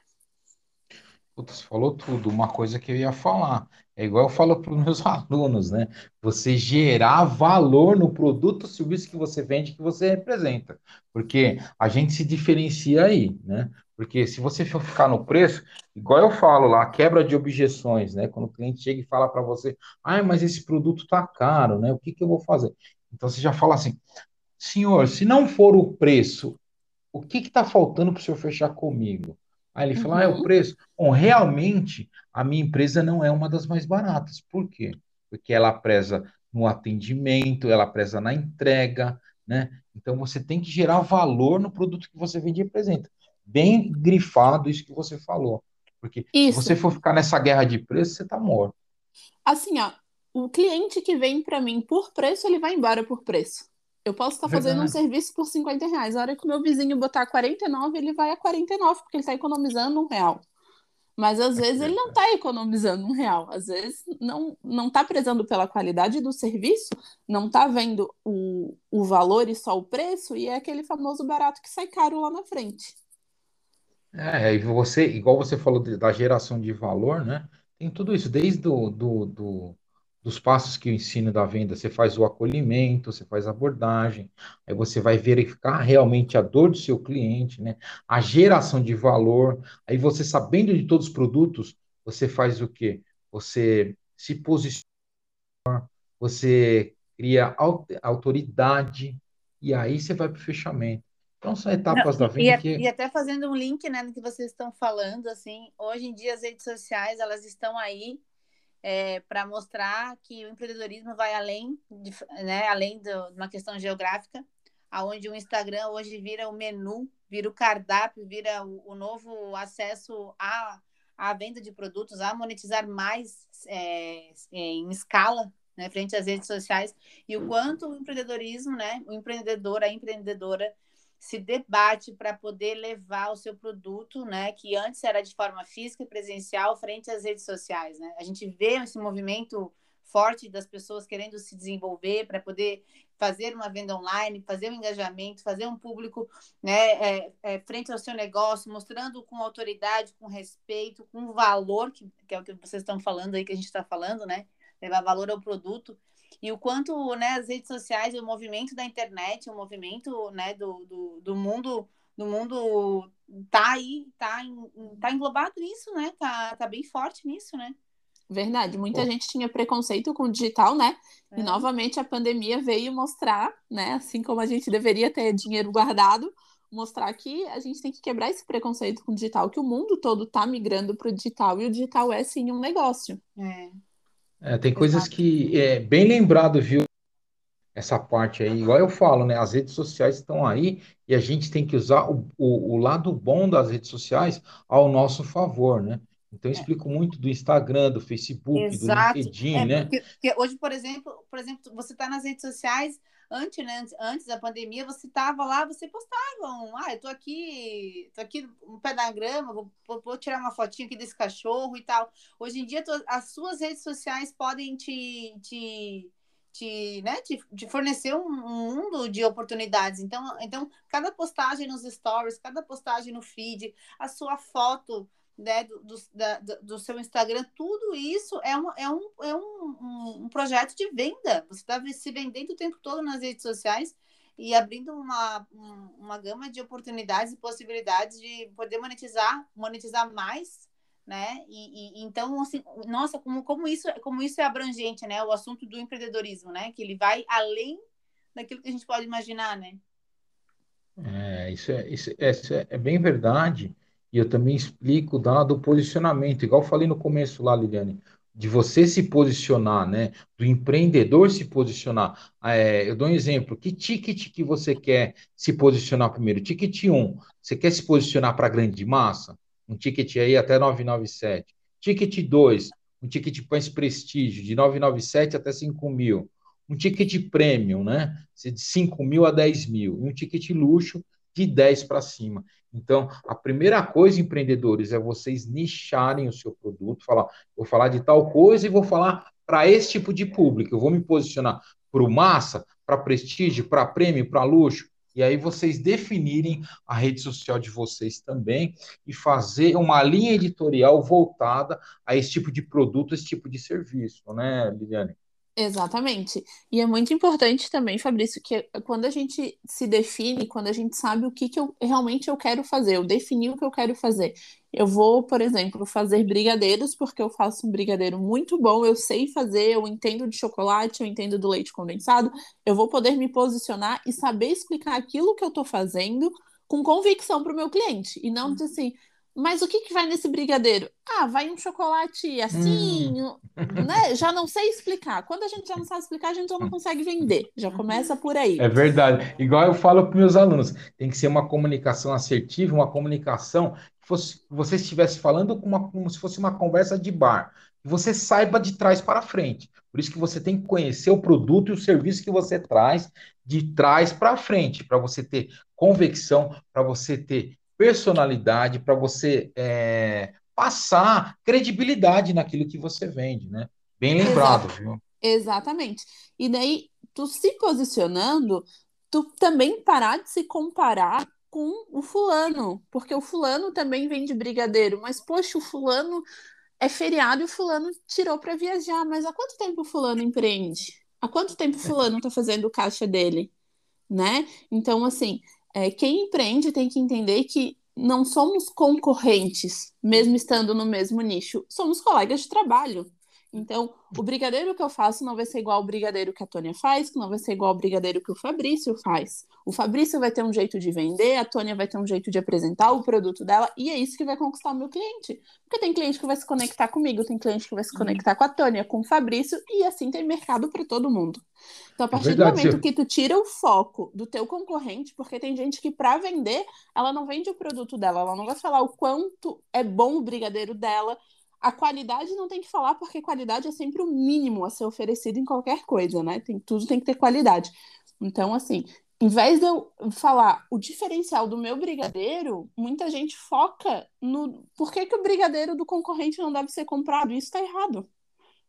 Putz, falou tudo. Uma coisa que eu ia falar. É igual eu falo para os meus alunos, né? Você gerar valor no produto ou serviço que você vende, que você representa. Porque a gente se diferencia aí, né? Porque se você for ficar no preço, igual eu falo lá, quebra de objeções, né? Quando o cliente chega e fala para você, ah, mas esse produto está caro, né? O que, que eu vou fazer? Então você já fala assim, senhor, se não for o preço, o que está faltando para o senhor fechar comigo? Aí ele fala, ah, é o uhum. preço. Bom, realmente a minha empresa não é uma das mais baratas. Por quê? Porque ela preza no atendimento, ela preza na entrega, né? Então você tem que gerar valor no produto que você vende e apresenta bem grifado isso que você falou. Porque isso. se você for ficar nessa guerra de preço, você está morto. Assim, ó, o cliente que vem para mim por preço, ele vai embora por preço. Eu posso estar tá fazendo um serviço por 50 reais. A hora que o meu vizinho botar 49, ele vai a 49, porque ele está economizando um real. Mas às vezes ele não está economizando um real. Às vezes não não está prezando pela qualidade do serviço, não está vendo o, o valor e só o preço, e é aquele famoso barato que sai caro lá na frente. É, e você, igual você falou de- da geração de valor, né? Tem tudo isso, desde do, do, do- dos passos que eu ensino da venda, você faz o acolhimento, você faz a abordagem, aí você vai verificar realmente a dor do seu cliente, né? A geração de valor, aí você sabendo de todos os produtos, você faz o quê? Você se posiciona, você cria autoridade, e aí você vai para o fechamento. Então, são etapas Não, da vida e, que... e até fazendo um link né, no que vocês estão falando, assim, hoje em dia as redes sociais, elas estão aí é, para mostrar que o empreendedorismo vai além, de, né, além de uma questão geográfica, aonde o Instagram hoje vira o menu, vira o cardápio, vira o, o novo acesso à, à venda de produtos, a monetizar mais é, em escala, né, frente às redes sociais, e o quanto o empreendedorismo, né, o empreendedor, a empreendedora se debate para poder levar o seu produto, né, que antes era de forma física e presencial, frente às redes sociais, né? A gente vê esse movimento forte das pessoas querendo se desenvolver para poder fazer uma venda online, fazer um engajamento, fazer um público né, é, é, frente ao seu negócio, mostrando com autoridade, com respeito, com valor, que, que é o que vocês estão falando aí, que a gente está falando, né? Levar valor ao produto e o quanto né, as redes sociais, o movimento da internet, o movimento né, do, do, do mundo do mundo tá aí, tá, tá englobado nisso, né? Tá, tá bem forte nisso, né? Verdade, muita Pô. gente tinha preconceito com o digital, né? É. E novamente a pandemia veio mostrar, né? Assim como a gente deveria ter dinheiro guardado, mostrar que a gente tem que quebrar esse preconceito com o digital, que o mundo todo tá migrando para o digital e o digital é sim um negócio. É. É, tem coisas que é bem lembrado, viu? Essa parte aí, igual eu falo, né? As redes sociais estão aí e a gente tem que usar o, o, o lado bom das redes sociais ao nosso favor, né? Então, eu é. explico muito do Instagram, do Facebook, Exato. do LinkedIn, é, né? Porque, porque hoje, por exemplo, por exemplo, você está nas redes sociais, antes, né, antes da pandemia, você estava lá, você postava um, ah, eu tô aqui, tô aqui no pé da grama, vou, vou, tirar uma fotinha aqui desse cachorro e tal. Hoje em dia, as suas redes sociais podem te, te, te, né, te, te fornecer um, um, mundo de oportunidades. Então, então, cada postagem nos stories, cada postagem no feed, a sua foto né, do, do, da, do seu Instagram, tudo isso é, um, é, um, é um, um projeto de venda. Você está se vendendo o tempo todo nas redes sociais e abrindo uma, uma gama de oportunidades e possibilidades de poder monetizar, monetizar mais né? E, e, então, assim, nossa, como, como, isso, como isso é abrangente, né? O assunto do empreendedorismo, né? Que ele vai além daquilo que a gente pode imaginar, né? É, isso é, isso, é, isso é bem verdade. E eu também explico dado o posicionamento, igual falei no começo lá, Liliane, de você se posicionar, né? Do empreendedor se posicionar. É, eu dou um exemplo. Que ticket que você quer se posicionar primeiro? Ticket 1, você quer se posicionar para grande massa? um ticket aí até 997. Ticket 2, um ticket mais prestígio, de 997 até 5 mil. Um ticket premium, né? De 5 mil a 10 mil. E um ticket luxo de 10 para cima. Então, a primeira coisa, empreendedores, é vocês nicharem o seu produto, falar, vou falar de tal coisa e vou falar para esse tipo de público. Eu vou me posicionar para o massa, para prestígio, para prêmio, para luxo. E aí vocês definirem a rede social de vocês também e fazer uma linha editorial voltada a esse tipo de produto, esse tipo de serviço, né, Liliane? Exatamente. E é muito importante também, Fabrício, que quando a gente se define, quando a gente sabe o que, que eu realmente eu quero fazer, eu definir o que eu quero fazer. Eu vou, por exemplo, fazer brigadeiros, porque eu faço um brigadeiro muito bom, eu sei fazer, eu entendo de chocolate, eu entendo do leite condensado, eu vou poder me posicionar e saber explicar aquilo que eu estou fazendo com convicção para o meu cliente. E não dizer assim, mas o que, que vai nesse brigadeiro? Ah, vai um chocolate assim, hum. né? Já não sei explicar. Quando a gente já não sabe explicar, a gente já não consegue vender. Já começa por aí. É verdade. Igual eu falo para meus alunos, tem que ser uma comunicação assertiva, uma comunicação que fosse, você estivesse falando com uma, como se fosse uma conversa de bar. Que você saiba de trás para frente. Por isso que você tem que conhecer o produto e o serviço que você traz de trás para frente, para você ter convicção, para você ter personalidade, para você é, passar credibilidade naquilo que você vende, né? Bem lembrado, viu? Exatamente. E daí, tu se posicionando, tu também parar de se comparar com o fulano, porque o fulano também vende brigadeiro, mas poxa, o fulano é feriado e o fulano tirou para viajar, mas há quanto tempo o fulano empreende? Há quanto tempo o fulano está fazendo o caixa dele, né? Então, assim, é, quem empreende tem que entender que não somos concorrentes, mesmo estando no mesmo nicho, somos colegas de trabalho. Então, o brigadeiro que eu faço não vai ser igual ao brigadeiro que a Tônia faz, que não vai ser igual ao brigadeiro que o Fabrício faz. O Fabrício vai ter um jeito de vender, a Tônia vai ter um jeito de apresentar o produto dela, e é isso que vai conquistar o meu cliente. Porque tem cliente que vai se conectar comigo, tem cliente que vai se conectar com a Tônia, com o Fabrício, e assim tem mercado para todo mundo. Então, a é partir Verdade, do momento que tu tira o foco do teu concorrente, porque tem gente que para vender, ela não vende o produto dela, ela não vai falar o quanto é bom o brigadeiro dela, a qualidade não tem que falar, porque qualidade é sempre o mínimo a ser oferecido em qualquer coisa, né? Tem, tudo tem que ter qualidade. Então, assim, em vez de eu falar o diferencial do meu brigadeiro, muita gente foca no por que, que o brigadeiro do concorrente não deve ser comprado. Isso está errado.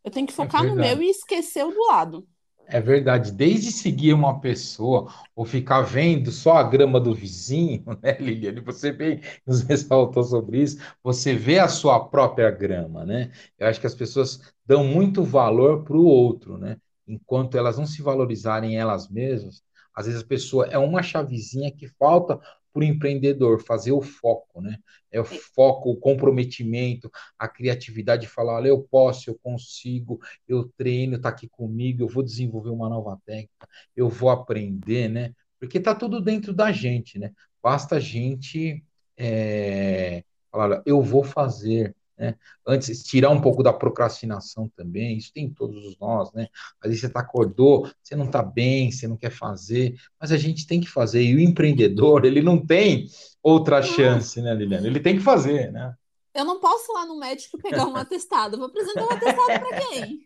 Eu tenho que é focar é no meu e esquecer o do lado. É verdade, desde seguir uma pessoa ou ficar vendo só a grama do vizinho, né, Liliane? Você bem nos ressaltou sobre isso, você vê a sua própria grama, né? Eu acho que as pessoas dão muito valor para o outro, né? Enquanto elas não se valorizarem elas mesmas, às vezes a pessoa é uma chavezinha que falta para o empreendedor fazer o foco, né? É o foco, o comprometimento, a criatividade de falar, olha, eu posso, eu consigo, eu treino, está aqui comigo, eu vou desenvolver uma nova técnica, eu vou aprender, né? Porque está tudo dentro da gente, né? Basta a gente é, falar, eu vou fazer, né? Antes, tirar um pouco da procrastinação também, isso tem todos nós, né? Às vezes você tá, acordou, você não está bem, você não quer fazer, mas a gente tem que fazer. E o empreendedor, ele não tem outra chance, né, Liliana? Ele tem que fazer, né? Eu não posso ir lá no médico pegar um atestado. vou apresentar um atestado para quem?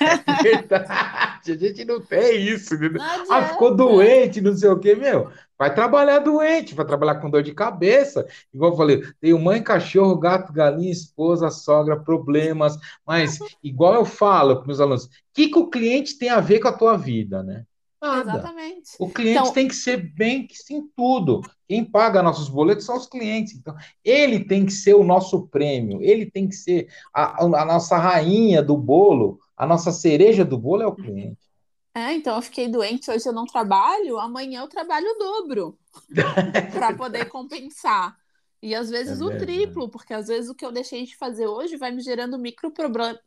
É verdade, a gente não tem isso. Né? Não ah, ficou doente, não sei o quê, meu. Vai trabalhar doente, vai trabalhar com dor de cabeça. Igual eu falei, tenho mãe, cachorro, gato, galinha, esposa, sogra, problemas. Mas, igual eu falo para meus alunos, o que, que o cliente tem a ver com a tua vida, né? Nada. Exatamente. O cliente então, tem que ser bem que sim tudo. Quem paga nossos boletos são os clientes. Então, ele tem que ser o nosso prêmio, ele tem que ser a, a nossa rainha do bolo, a nossa cereja do bolo é o cliente. É, então eu fiquei doente, hoje eu não trabalho, amanhã eu trabalho o dobro para poder compensar. E às vezes é o triplo, porque às vezes o que eu deixei de fazer hoje vai me gerando micro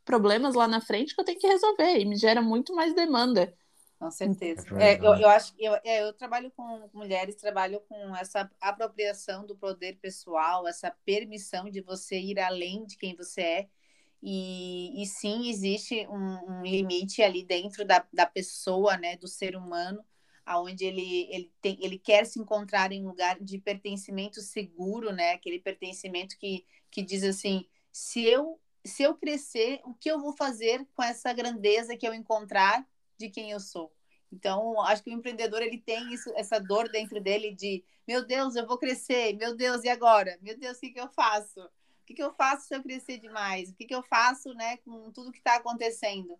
problemas lá na frente que eu tenho que resolver e me gera muito mais demanda. Com certeza. É, é eu, eu acho que eu, é, eu trabalho com mulheres, trabalho com essa apropriação do poder pessoal, essa permissão de você ir além de quem você é. E, e sim, existe um, um limite ali dentro da, da pessoa, né, do ser humano, aonde ele, ele, tem, ele quer se encontrar em um lugar de pertencimento seguro, né, aquele pertencimento que, que diz assim, se eu, se eu crescer, o que eu vou fazer com essa grandeza que eu encontrar de quem eu sou. Então, acho que o empreendedor ele tem isso, essa dor dentro dele de, meu Deus, eu vou crescer, meu Deus, e agora? Meu Deus, o que, que eu faço? O que, que eu faço se eu crescer demais? O que, que eu faço né, com tudo que está acontecendo?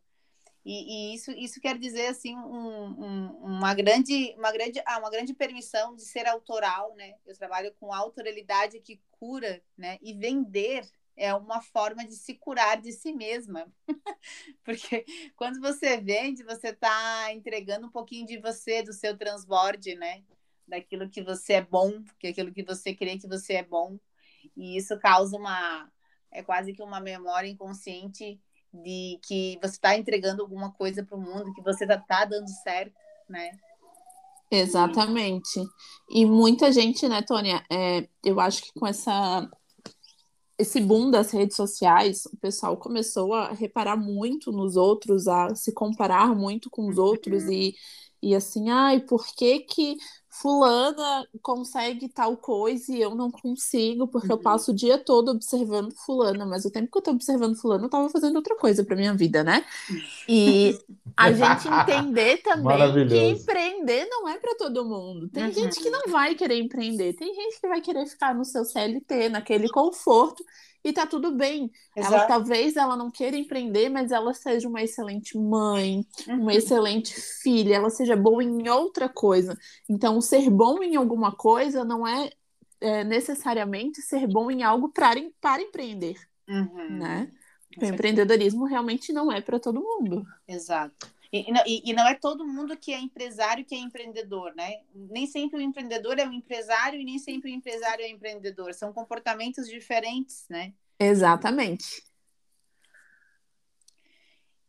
E, e, isso, isso quer dizer assim um, um, uma grande uma grande ah, uma grande permissão de ser autoral né eu trabalho com autoralidade que cura né e vender é uma forma de se curar de si mesma. Porque quando você vende, você está entregando um pouquinho de você, do seu transborde, né? Daquilo que você é bom, que aquilo que você crê que você é bom. E isso causa uma. É quase que uma memória inconsciente de que você está entregando alguma coisa para o mundo, que você está tá dando certo, né? Exatamente. E muita gente, né, Tônia? É, eu acho que com essa esse boom das redes sociais, o pessoal começou a reparar muito nos outros, a se comparar muito com os outros uhum. e, e assim, ai, por que que fulana consegue tal coisa e eu não consigo, porque uhum. eu passo o dia todo observando fulana, mas o tempo que eu tô observando fulana, eu tava fazendo outra coisa pra minha vida, né? E a gente entender também que empreender não é para todo mundo. Tem uhum. gente que não vai querer empreender, tem gente que vai querer ficar no seu CLT, naquele conforto, e tá tudo bem. Exato. Ela talvez ela não queira empreender, mas ela seja uma excelente mãe, uhum. uma excelente filha, ela seja boa em outra coisa. Então, ser bom em alguma coisa não é, é necessariamente ser bom em algo para, para empreender, uhum. né? O empreendedorismo realmente não é para todo mundo. Exato. E, e, e, não é todo mundo que é empresário que é empreendedor, né? Nem sempre o empreendedor é um empresário e nem sempre o empresário é empreendedor. São comportamentos diferentes, né? Exatamente.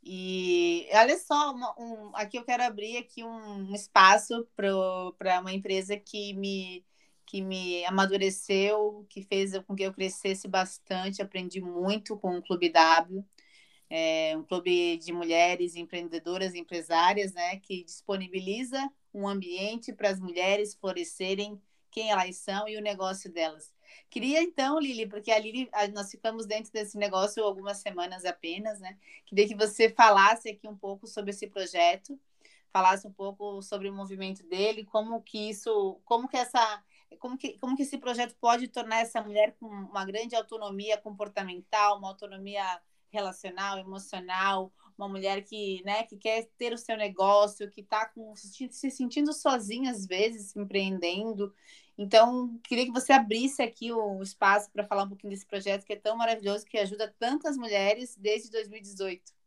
E olha só, uma, um, aqui eu quero abrir aqui um espaço para uma empresa que me, que me amadureceu, que fez com que eu crescesse bastante, aprendi muito com o Clube W é um clube de mulheres empreendedoras empresárias, né, que disponibiliza um ambiente para as mulheres florescerem quem elas são e o negócio delas. Queria então, Lili, porque a Lili, nós ficamos dentro desse negócio algumas semanas apenas, né? Queria que você falasse aqui um pouco sobre esse projeto, falasse um pouco sobre o movimento dele, como que isso, como que essa como que, como que esse projeto pode tornar essa mulher com uma grande autonomia comportamental, uma autonomia relacional, emocional, uma mulher que, né, que quer ter o seu negócio, que está se sentindo sozinha às vezes, empreendendo. Então, queria que você abrisse aqui o espaço para falar um pouquinho desse projeto que é tão maravilhoso, que ajuda tantas mulheres desde 2018.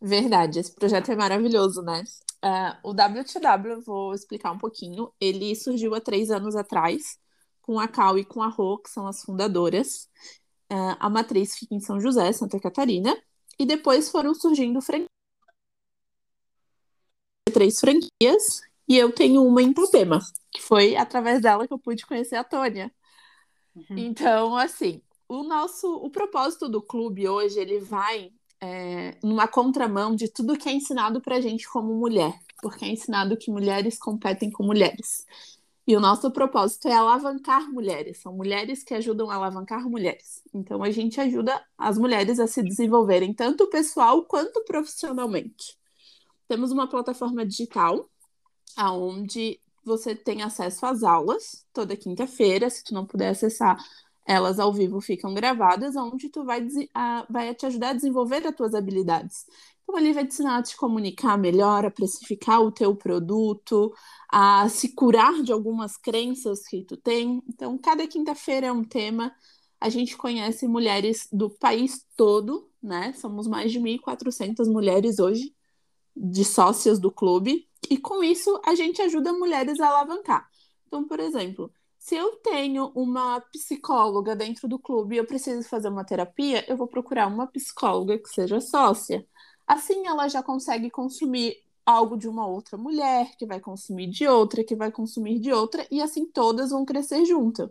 Verdade, esse projeto é maravilhoso, né? Uh, o WTW, vou explicar um pouquinho, ele surgiu há três anos atrás, com a Cal e com a Rô, que são as fundadoras. Uh, a matriz fica em São José, Santa Catarina, e depois foram surgindo franquias. Três franquias, e eu tenho uma em Itapema, que foi através dela que eu pude conhecer a Tônia. Uhum. Então, assim, o nosso, o propósito do clube hoje, ele vai é, numa contramão de tudo que é ensinado pra gente como mulher, porque é ensinado que mulheres competem com mulheres. E o nosso propósito é alavancar mulheres. São mulheres que ajudam a alavancar mulheres. Então a gente ajuda as mulheres a se desenvolverem tanto pessoal quanto profissionalmente. Temos uma plataforma digital aonde você tem acesso às aulas toda quinta-feira. Se tu não puder acessar, elas ao vivo ficam gravadas, onde tu vai, a, vai te ajudar a desenvolver as tuas habilidades. Então, ali vai te ensinar a te comunicar melhor, a precificar o teu produto, a se curar de algumas crenças que tu tem. Então, cada quinta-feira é um tema. A gente conhece mulheres do país todo, né? Somos mais de 1.400 mulheres hoje de sócias do clube. E com isso, a gente ajuda mulheres a alavancar. Então, por exemplo, se eu tenho uma psicóloga dentro do clube e eu preciso fazer uma terapia, eu vou procurar uma psicóloga que seja sócia. Assim, ela já consegue consumir algo de uma outra mulher, que vai consumir de outra, que vai consumir de outra, e assim todas vão crescer juntas.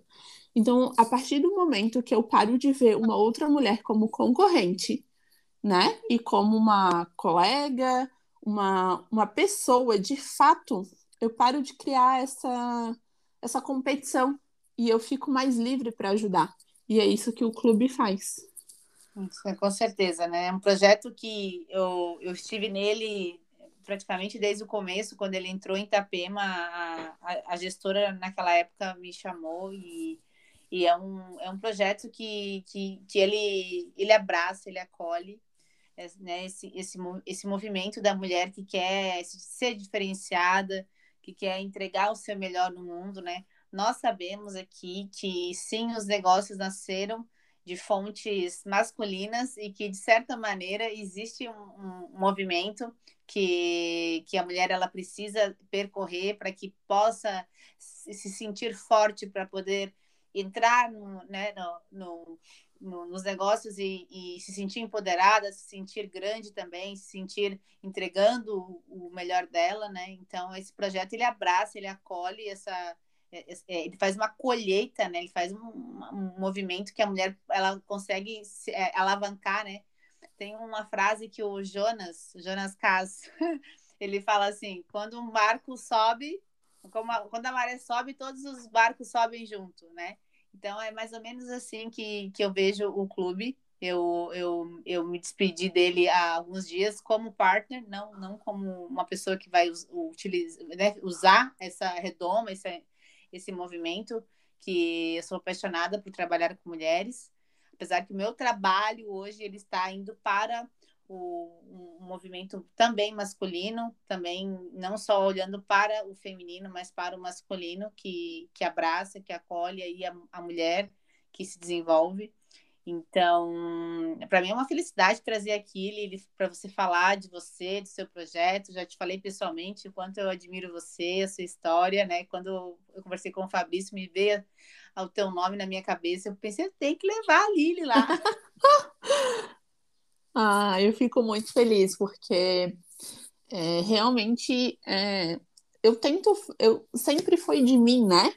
Então, a partir do momento que eu paro de ver uma outra mulher como concorrente, né, e como uma colega, uma, uma pessoa de fato, eu paro de criar essa essa competição e eu fico mais livre para ajudar. E é isso que o clube faz. Com certeza, né? É um projeto que eu, eu estive nele praticamente desde o começo, quando ele entrou em Itapema, a, a, a gestora naquela época me chamou e, e é, um, é um projeto que, que, que ele, ele abraça, ele acolhe né, esse, esse, esse movimento da mulher que quer ser diferenciada, que quer entregar o seu melhor no mundo, né? Nós sabemos aqui que sim, os negócios nasceram de fontes masculinas e que de certa maneira existe um, um movimento que, que a mulher ela precisa percorrer para que possa se sentir forte para poder entrar no, né, no, no no, nos negócios e, e, se sentir empoderada, se sentir grande também, se sentir entregando o, o melhor dela, né? Então esse projeto ele abraça, ele acolhe essa, ele faz uma colheita, né? Ele faz um, um movimento que a mulher ela consegue se, é, alavancar, né? Tem uma frase que o Jonas, Jonas Cas, ele fala assim: quando um barco sobe, quando a maré sobe, todos os barcos sobem junto, né? Então é mais ou menos assim que, que eu vejo o clube. Eu, eu, eu me despedi dele há alguns dias como partner, não, não como uma pessoa que vai utilizar, né, usar essa redoma, esse, esse movimento, que eu sou apaixonada por trabalhar com mulheres. Apesar que o meu trabalho hoje ele está indo para o, um movimento também masculino, também não só olhando para o feminino, mas para o masculino que, que abraça, que acolhe aí a, a mulher que se desenvolve. Então, para mim é uma felicidade trazer aqui, para você falar de você, do seu projeto. Já te falei pessoalmente o quanto eu admiro você, a sua história, né? Quando eu conversei com o Fabrício, me veio o teu nome na minha cabeça, eu pensei, tenho que levar a Lili lá. Ah, eu fico muito feliz, porque é, realmente é, eu tento, eu sempre foi de mim, né?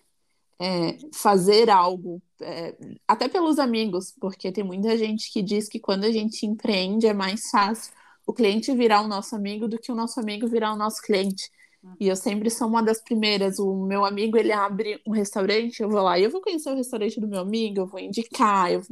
É, fazer algo, é, até pelos amigos, porque tem muita gente que diz que quando a gente empreende é mais fácil o cliente virar o nosso amigo do que o nosso amigo virar o nosso cliente. E eu sempre sou uma das primeiras. O meu amigo ele abre um restaurante, eu vou lá e eu vou conhecer o restaurante do meu amigo, eu vou indicar, eu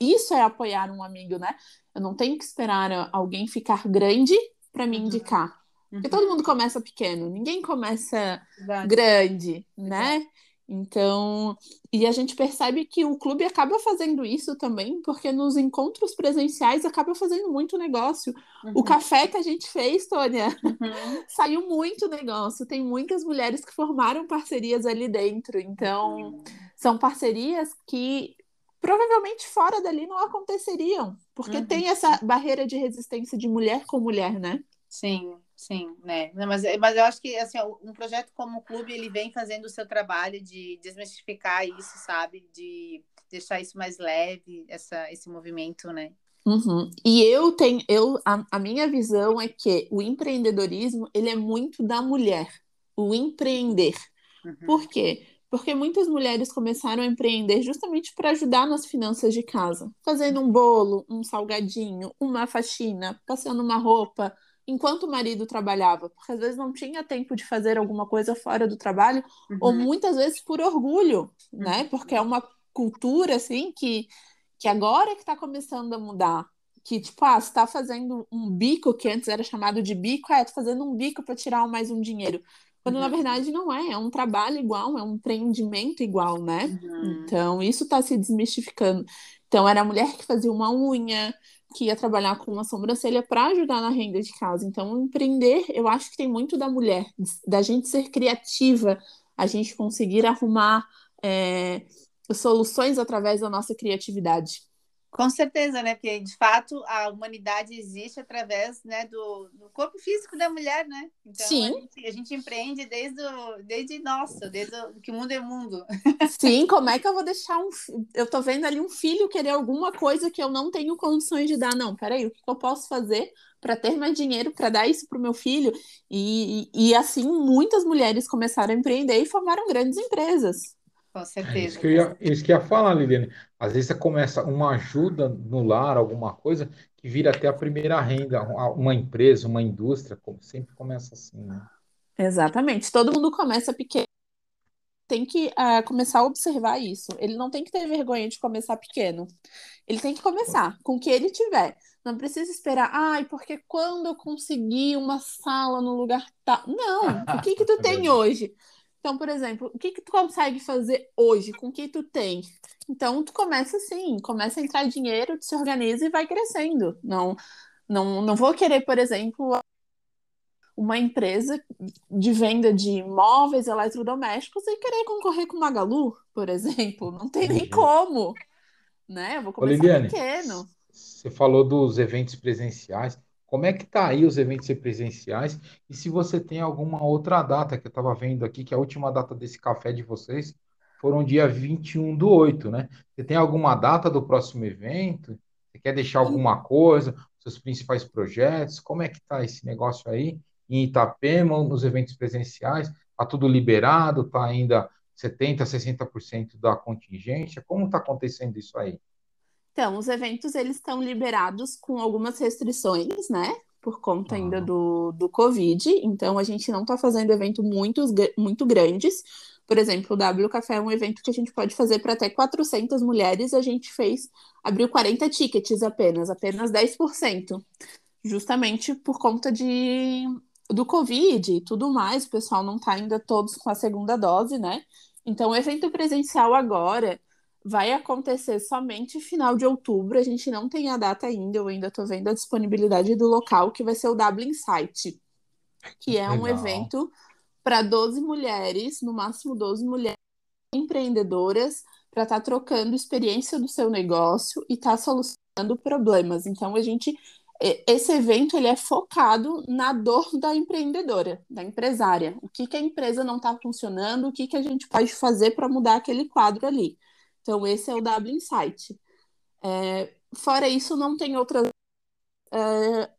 isso é apoiar um amigo, né? Eu não tenho que esperar alguém ficar grande para me uhum. indicar. Uhum. Porque todo mundo começa pequeno, ninguém começa Verdade. grande, né? Então, e a gente percebe que o clube acaba fazendo isso também, porque nos encontros presenciais acaba fazendo muito negócio. Uhum. O café que a gente fez, Tônia, uhum. saiu muito negócio. Tem muitas mulheres que formaram parcerias ali dentro. Então, uhum. são parcerias que provavelmente fora dali não aconteceriam, porque uhum. tem essa barreira de resistência de mulher com mulher, né? Sim, sim, né? Mas, mas eu acho que assim, um projeto como o clube ele vem fazendo o seu trabalho de desmistificar isso, sabe? De deixar isso mais leve, essa, esse movimento, né? Uhum. E eu tenho, eu, a, a minha visão é que o empreendedorismo ele é muito da mulher, o empreender. Uhum. Por quê? porque muitas mulheres começaram a empreender justamente para ajudar nas finanças de casa, fazendo um bolo, um salgadinho, uma faxina, passando uma roupa, enquanto o marido trabalhava, porque às vezes não tinha tempo de fazer alguma coisa fora do trabalho, uhum. ou muitas vezes por orgulho, né? Uhum. Porque é uma cultura assim que, que agora que está começando a mudar. Que, tipo, ah, você está fazendo um bico, que antes era chamado de bico, é, tô fazendo um bico para tirar mais um dinheiro. Quando na uhum. verdade não é, é um trabalho igual, é um empreendimento igual, né? Uhum. Então, isso está se desmistificando. Então, era a mulher que fazia uma unha, que ia trabalhar com uma sobrancelha para ajudar na renda de casa. Então, empreender, eu acho que tem muito da mulher, da gente ser criativa, a gente conseguir arrumar é, soluções através da nossa criatividade. Com certeza, né? Porque de fato a humanidade existe através né, do, do corpo físico da mulher, né? Então Sim. A, gente, a gente empreende desde, o, desde nossa, desde o, que mundo é mundo. Sim, como é que eu vou deixar um. Eu tô vendo ali um filho querer alguma coisa que eu não tenho condições de dar. Não, peraí, o que eu posso fazer para ter mais dinheiro para dar isso para o meu filho? E, e, e assim muitas mulheres começaram a empreender e formaram grandes empresas. Com certeza. É isso, que eu ia, isso que eu ia falar, Liliane. Às vezes você começa uma ajuda no lar, alguma coisa, que vira até a primeira renda, uma empresa, uma indústria, como sempre começa assim, né? Exatamente. Todo mundo começa pequeno. Tem que uh, começar a observar isso. Ele não tem que ter vergonha de começar pequeno. Ele tem que começar com o que ele tiver. Não precisa esperar, ai, porque quando eu conseguir uma sala no lugar tal. Não, o que que tu é tem hoje? Então, por exemplo, o que, que tu consegue fazer hoje com o que tu tem? Então, tu começa assim, começa a entrar dinheiro, tu se organiza e vai crescendo. Não, não, não vou querer, por exemplo, uma empresa de venda de móveis eletrodomésticos e querer concorrer com Magalu, por exemplo. Não tem nem como. Né? Eu vou começar Ô, pequeno. Você falou dos eventos presenciais. Como é que está aí os eventos presenciais? E se você tem alguma outra data, que eu estava vendo aqui, que a última data desse café de vocês foram dia 21 do 8, né? Você tem alguma data do próximo evento? Você quer deixar alguma coisa? Seus principais projetos? Como é que está esse negócio aí? Em Itapema, nos eventos presenciais? Está tudo liberado? Está ainda 70%, 60% da contingência? Como está acontecendo isso aí? Então, os eventos eles estão liberados com algumas restrições, né? Por conta uhum. ainda do, do Covid. Então, a gente não está fazendo eventos muito, muito grandes. Por exemplo, o W Café é um evento que a gente pode fazer para até 400 mulheres. A gente fez, abriu 40 tickets apenas, apenas 10%. Justamente por conta de, do Covid e tudo mais. O pessoal não está ainda todos com a segunda dose, né? Então, o evento presencial agora vai acontecer somente final de outubro. A gente não tem a data ainda, eu ainda estou vendo a disponibilidade do local, que vai ser o Dublin Site, que é Legal. um evento para 12 mulheres, no máximo 12 mulheres empreendedoras, para estar tá trocando experiência do seu negócio e estar tá solucionando problemas. Então, a gente. Esse evento ele é focado na dor da empreendedora, da empresária. O que, que a empresa não está funcionando, o que, que a gente pode fazer para mudar aquele quadro ali. Então, esse é o W Insight. É, fora isso, não tem outras. É,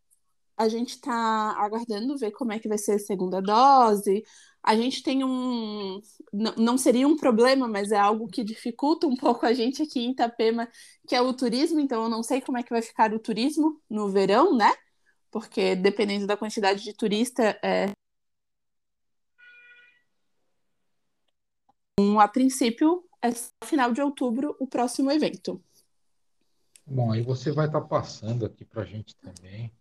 a gente está aguardando ver como é que vai ser a segunda dose. A gente tem um. Não, não seria um problema, mas é algo que dificulta um pouco a gente aqui em Itapema, que é o turismo. Então, eu não sei como é que vai ficar o turismo no verão, né? Porque dependendo da quantidade de turista, é, a princípio, é final de outubro o próximo evento. Bom, aí você vai estar tá passando aqui para a gente também.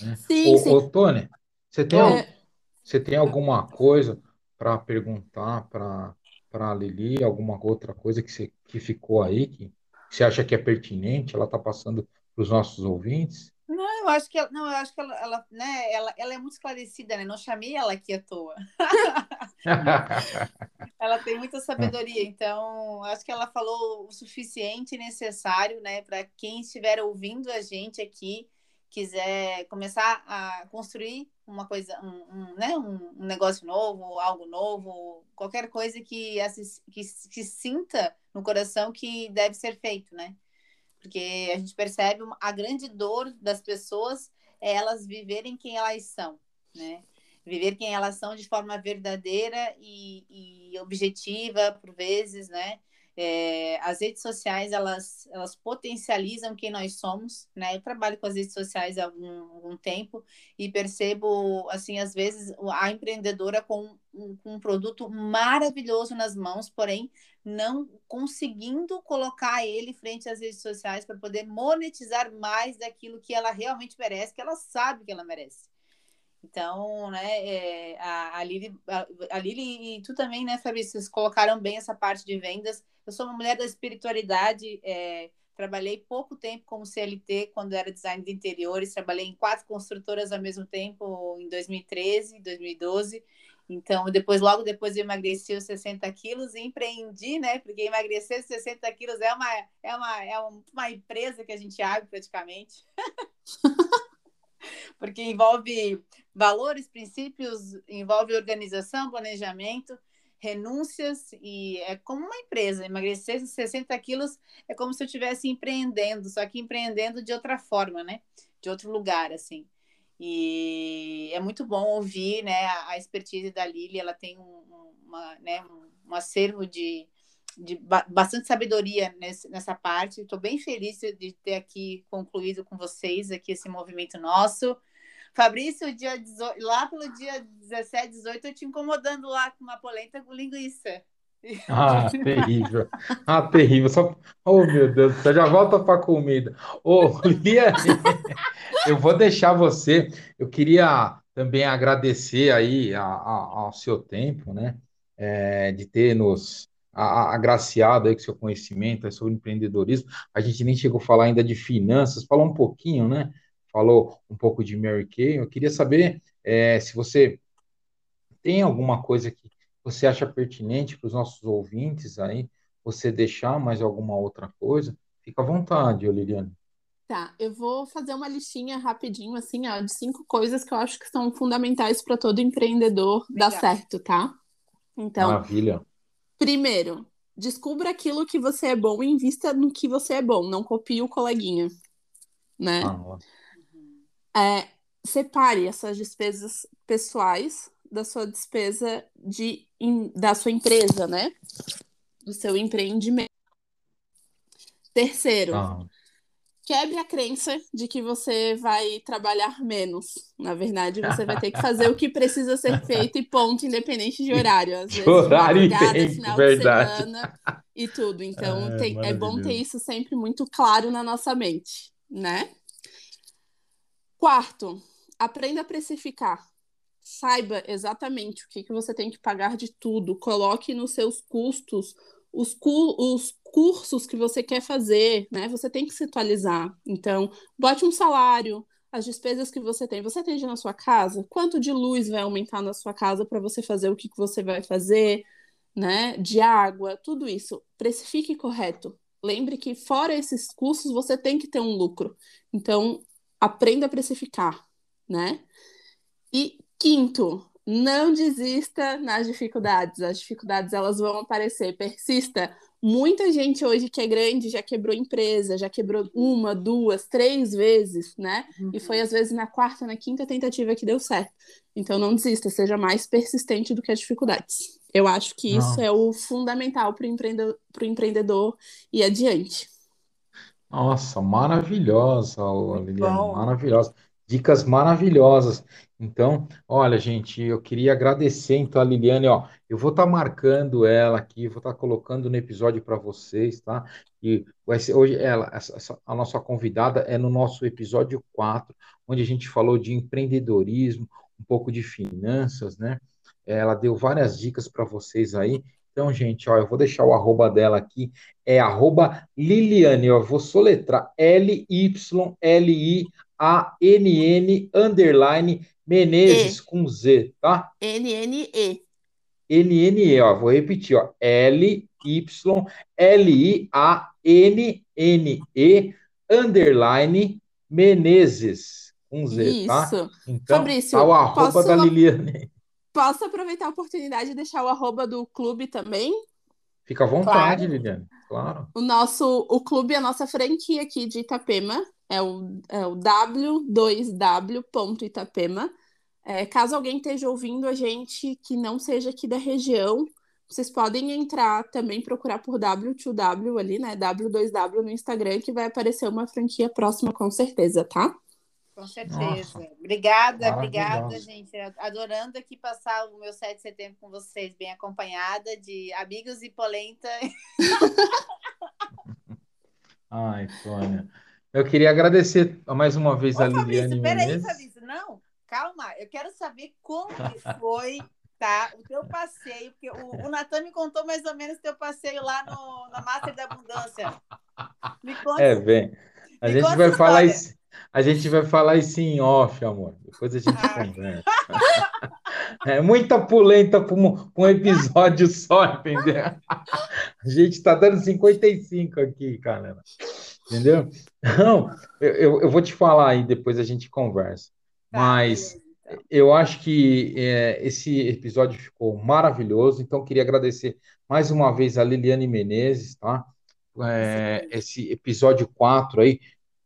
Né? Sim, ô, sim. Ô, Tony, você tem, é... você tem alguma coisa para perguntar para a Lili, alguma outra coisa que, você, que ficou aí, que, você acha que é pertinente, ela está passando para os nossos ouvintes? Não, eu acho que ela, não, eu acho que ela, ela, né, ela, ela é muito esclarecida, né? Não chamei ela aqui à toa. ela tem muita sabedoria, então acho que ela falou o suficiente e necessário, né, para quem estiver ouvindo a gente aqui, quiser começar a construir uma coisa, um, um né, um, um, negócio novo, algo novo, qualquer coisa que, que, que sinta no coração que deve ser feito, né? Porque a gente percebe a grande dor das pessoas é elas viverem quem elas são, né? Viver quem elas são de forma verdadeira e, e objetiva, por vezes, né? É, as redes sociais, elas, elas potencializam quem nós somos, né? Eu trabalho com as redes sociais há algum, algum tempo e percebo, assim, às vezes, a empreendedora com um, com um produto maravilhoso nas mãos, porém, não conseguindo colocar ele frente às redes sociais para poder monetizar mais daquilo que ela realmente merece, que ela sabe que ela merece. Então, né, é, a, a, Lili, a, a Lili e tu também, né, Fabrício, vocês colocaram bem essa parte de vendas. Eu sou uma mulher da espiritualidade, é, trabalhei pouco tempo como CLT quando era design de interiores, trabalhei em quatro construtoras ao mesmo tempo em 2013, 2012. Então, depois, logo depois eu emagreci os 60 quilos e empreendi, né? Porque emagrecer 60 quilos é uma, é uma, é uma empresa que a gente abre praticamente. porque envolve valores, princípios, envolve organização, planejamento, renúncias e é como uma empresa. Emagrecer 60 quilos é como se eu estivesse empreendendo, só que empreendendo de outra forma, né? De outro lugar, assim. E é muito bom ouvir né, a, expertise da Lili, ela tem um, uma, né, um acervo de, de bastante sabedoria nesse, nessa parte. Estou bem feliz de ter aqui concluído com vocês aqui esse movimento nosso. Fabrício, dia 18, lá pelo dia 17, 18, eu te incomodando lá com uma polenta com linguiça. Ah, terrível. Ah, terrível. Só... Oh, meu Deus, você já volta para comida. Ô, oh, Lia, eu vou deixar você. Eu queria também agradecer aí ao seu tempo, né? É, de ter nos agraciado aí com seu conhecimento sobre empreendedorismo. A gente nem chegou a falar ainda de finanças, falou um pouquinho, né? falou um pouco de Mary Kay. Eu queria saber é, se você tem alguma coisa que você acha pertinente para os nossos ouvintes aí, você deixar mais alguma outra coisa. Fica à vontade, Liliane. Tá, eu vou fazer uma listinha rapidinho, assim, ó, de cinco coisas que eu acho que são fundamentais para todo empreendedor Legal. dar certo, tá? Então, Maravilha. Primeiro, descubra aquilo que você é bom e invista no que você é bom, não copie o coleguinha, né? Ah, é, separe essas despesas pessoais da sua despesa de, in, da sua empresa, né? Do seu empreendimento. Terceiro, ah. Quebre a crença de que você vai trabalhar menos. Na verdade, você vai ter que fazer o que precisa ser feito e ponto, independente de horário. Às vezes, horário e tempo, final verdade. de semana e tudo. Então, é, tem, é bom ter isso sempre muito claro na nossa mente, né? Quarto, aprenda a precificar. Saiba exatamente o que, que você tem que pagar de tudo. Coloque nos seus custos os, cu os cursos que você quer fazer, né? Você tem que se atualizar. Então, bote um salário, as despesas que você tem. Você atende na sua casa? Quanto de luz vai aumentar na sua casa para você fazer o que, que você vai fazer, né? De água, tudo isso. Precifique correto. Lembre que fora esses custos você tem que ter um lucro. Então, aprenda a precificar, né? E quinto, não desista nas dificuldades. As dificuldades elas vão aparecer, persista. Muita gente hoje que é grande já quebrou empresa, já quebrou uma, duas, três vezes, né? Uhum. E foi às vezes na quarta, na quinta tentativa que deu certo. Então não desista, seja mais persistente do que as dificuldades. Eu acho que não. isso é o fundamental para o empreendedor, empreendedor ir adiante. Nossa, maravilhosa, Liliane, maravilhosa. Dicas maravilhosas. Então, olha, gente, eu queria agradecer então a Liliane, ó, eu vou estar tá marcando ela aqui, vou estar tá colocando no episódio para vocês, tá? E hoje ela, essa, a nossa convidada é no nosso episódio 4, onde a gente falou de empreendedorismo, um pouco de finanças, né? Ela deu várias dicas para vocês aí. Então, gente, ó, eu vou deixar o arroba dela aqui, é arroba Liliane, ó, vou soletrar L-Y-L-I-A-N-N, underline, Menezes, e. com Z, tá? N-N-E. N-N-E, ó, vou repetir, ó, L-Y-L-I-A-N-N-E, underline, Menezes, com Z, tá? Isso. tá? Então, Fabrício, tá o arroba posso... da Liliane. Posso aproveitar a oportunidade de deixar o arroba do clube também? Fica à vontade, claro. Liliane. Claro. O nosso, o clube, a nossa franquia aqui de Itapema é o, é o w2w.itapema. É, caso alguém esteja ouvindo a gente que não seja aqui da região, vocês podem entrar também, procurar por W2W ali, né? W2W no Instagram, que vai aparecer uma franquia próxima, com certeza, tá? Com certeza. Nossa. Obrigada, obrigada, gente. Adorando aqui passar o meu 7 de setembro com vocês, bem acompanhada de amigos e polenta. Ai, Tônia. Eu queria agradecer mais uma vez Ô, a Liliane Fabrício, peraí, Fabrício, não, calma, eu quero saber como que foi, tá, o teu passeio, porque o, o Natan me contou mais ou menos o teu passeio lá no, na Master da Abundância. Me conta. É, bem, a gente vai falar isso, a gente vai falar isso em off, amor, depois a gente ah. conversa. É muita polenta para um, um, episódio só, entendeu? A gente está dando 55 aqui, cara. Entendeu? Não, eu, eu vou te falar aí, depois a gente conversa. Tá, Mas eu acho que é, esse episódio ficou maravilhoso, então queria agradecer mais uma vez a Liliane Menezes, tá? É, esse episódio 4 aí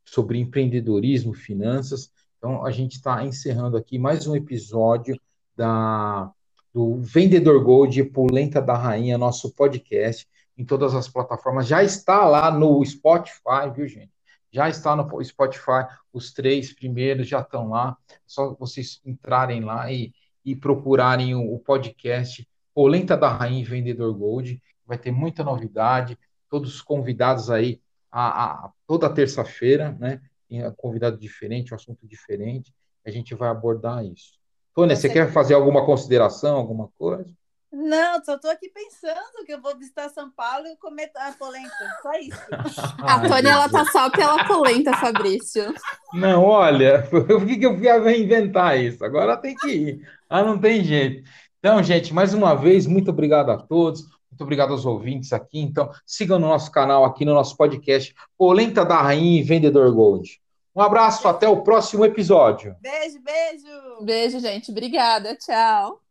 sobre empreendedorismo, finanças. Então, a gente está encerrando aqui mais um episódio da, do Vendedor Gold Polenta da Rainha, nosso podcast em todas as plataformas. Já está lá no Spotify, viu, gente? Já está no Spotify, os três primeiros já estão lá. Só vocês entrarem lá e, e procurarem o, o podcast Polenta da Rainha Vendedor Gold. Vai ter muita novidade, todos os convidados aí a, a toda terça-feira, né? Um convidado diferente, um assunto diferente. A gente vai abordar isso. Tônia, você quer fazer alguma consideração, alguma coisa? Não, só estou aqui pensando que eu vou visitar São Paulo e comer a polenta, só isso. a Tônia, ela tá só pela polenta, Fabrício. Não, olha, por que, que eu fui inventar isso? Agora tem que ir. Ah, não tem jeito. Então, gente, mais uma vez, muito obrigado a todos. Muito obrigado aos ouvintes aqui. Então, sigam no nosso canal, aqui no nosso podcast, Polenta da Rainha e Vendedor Gold. Um abraço, até o próximo episódio. Beijo, beijo. Beijo, gente. Obrigada. Tchau.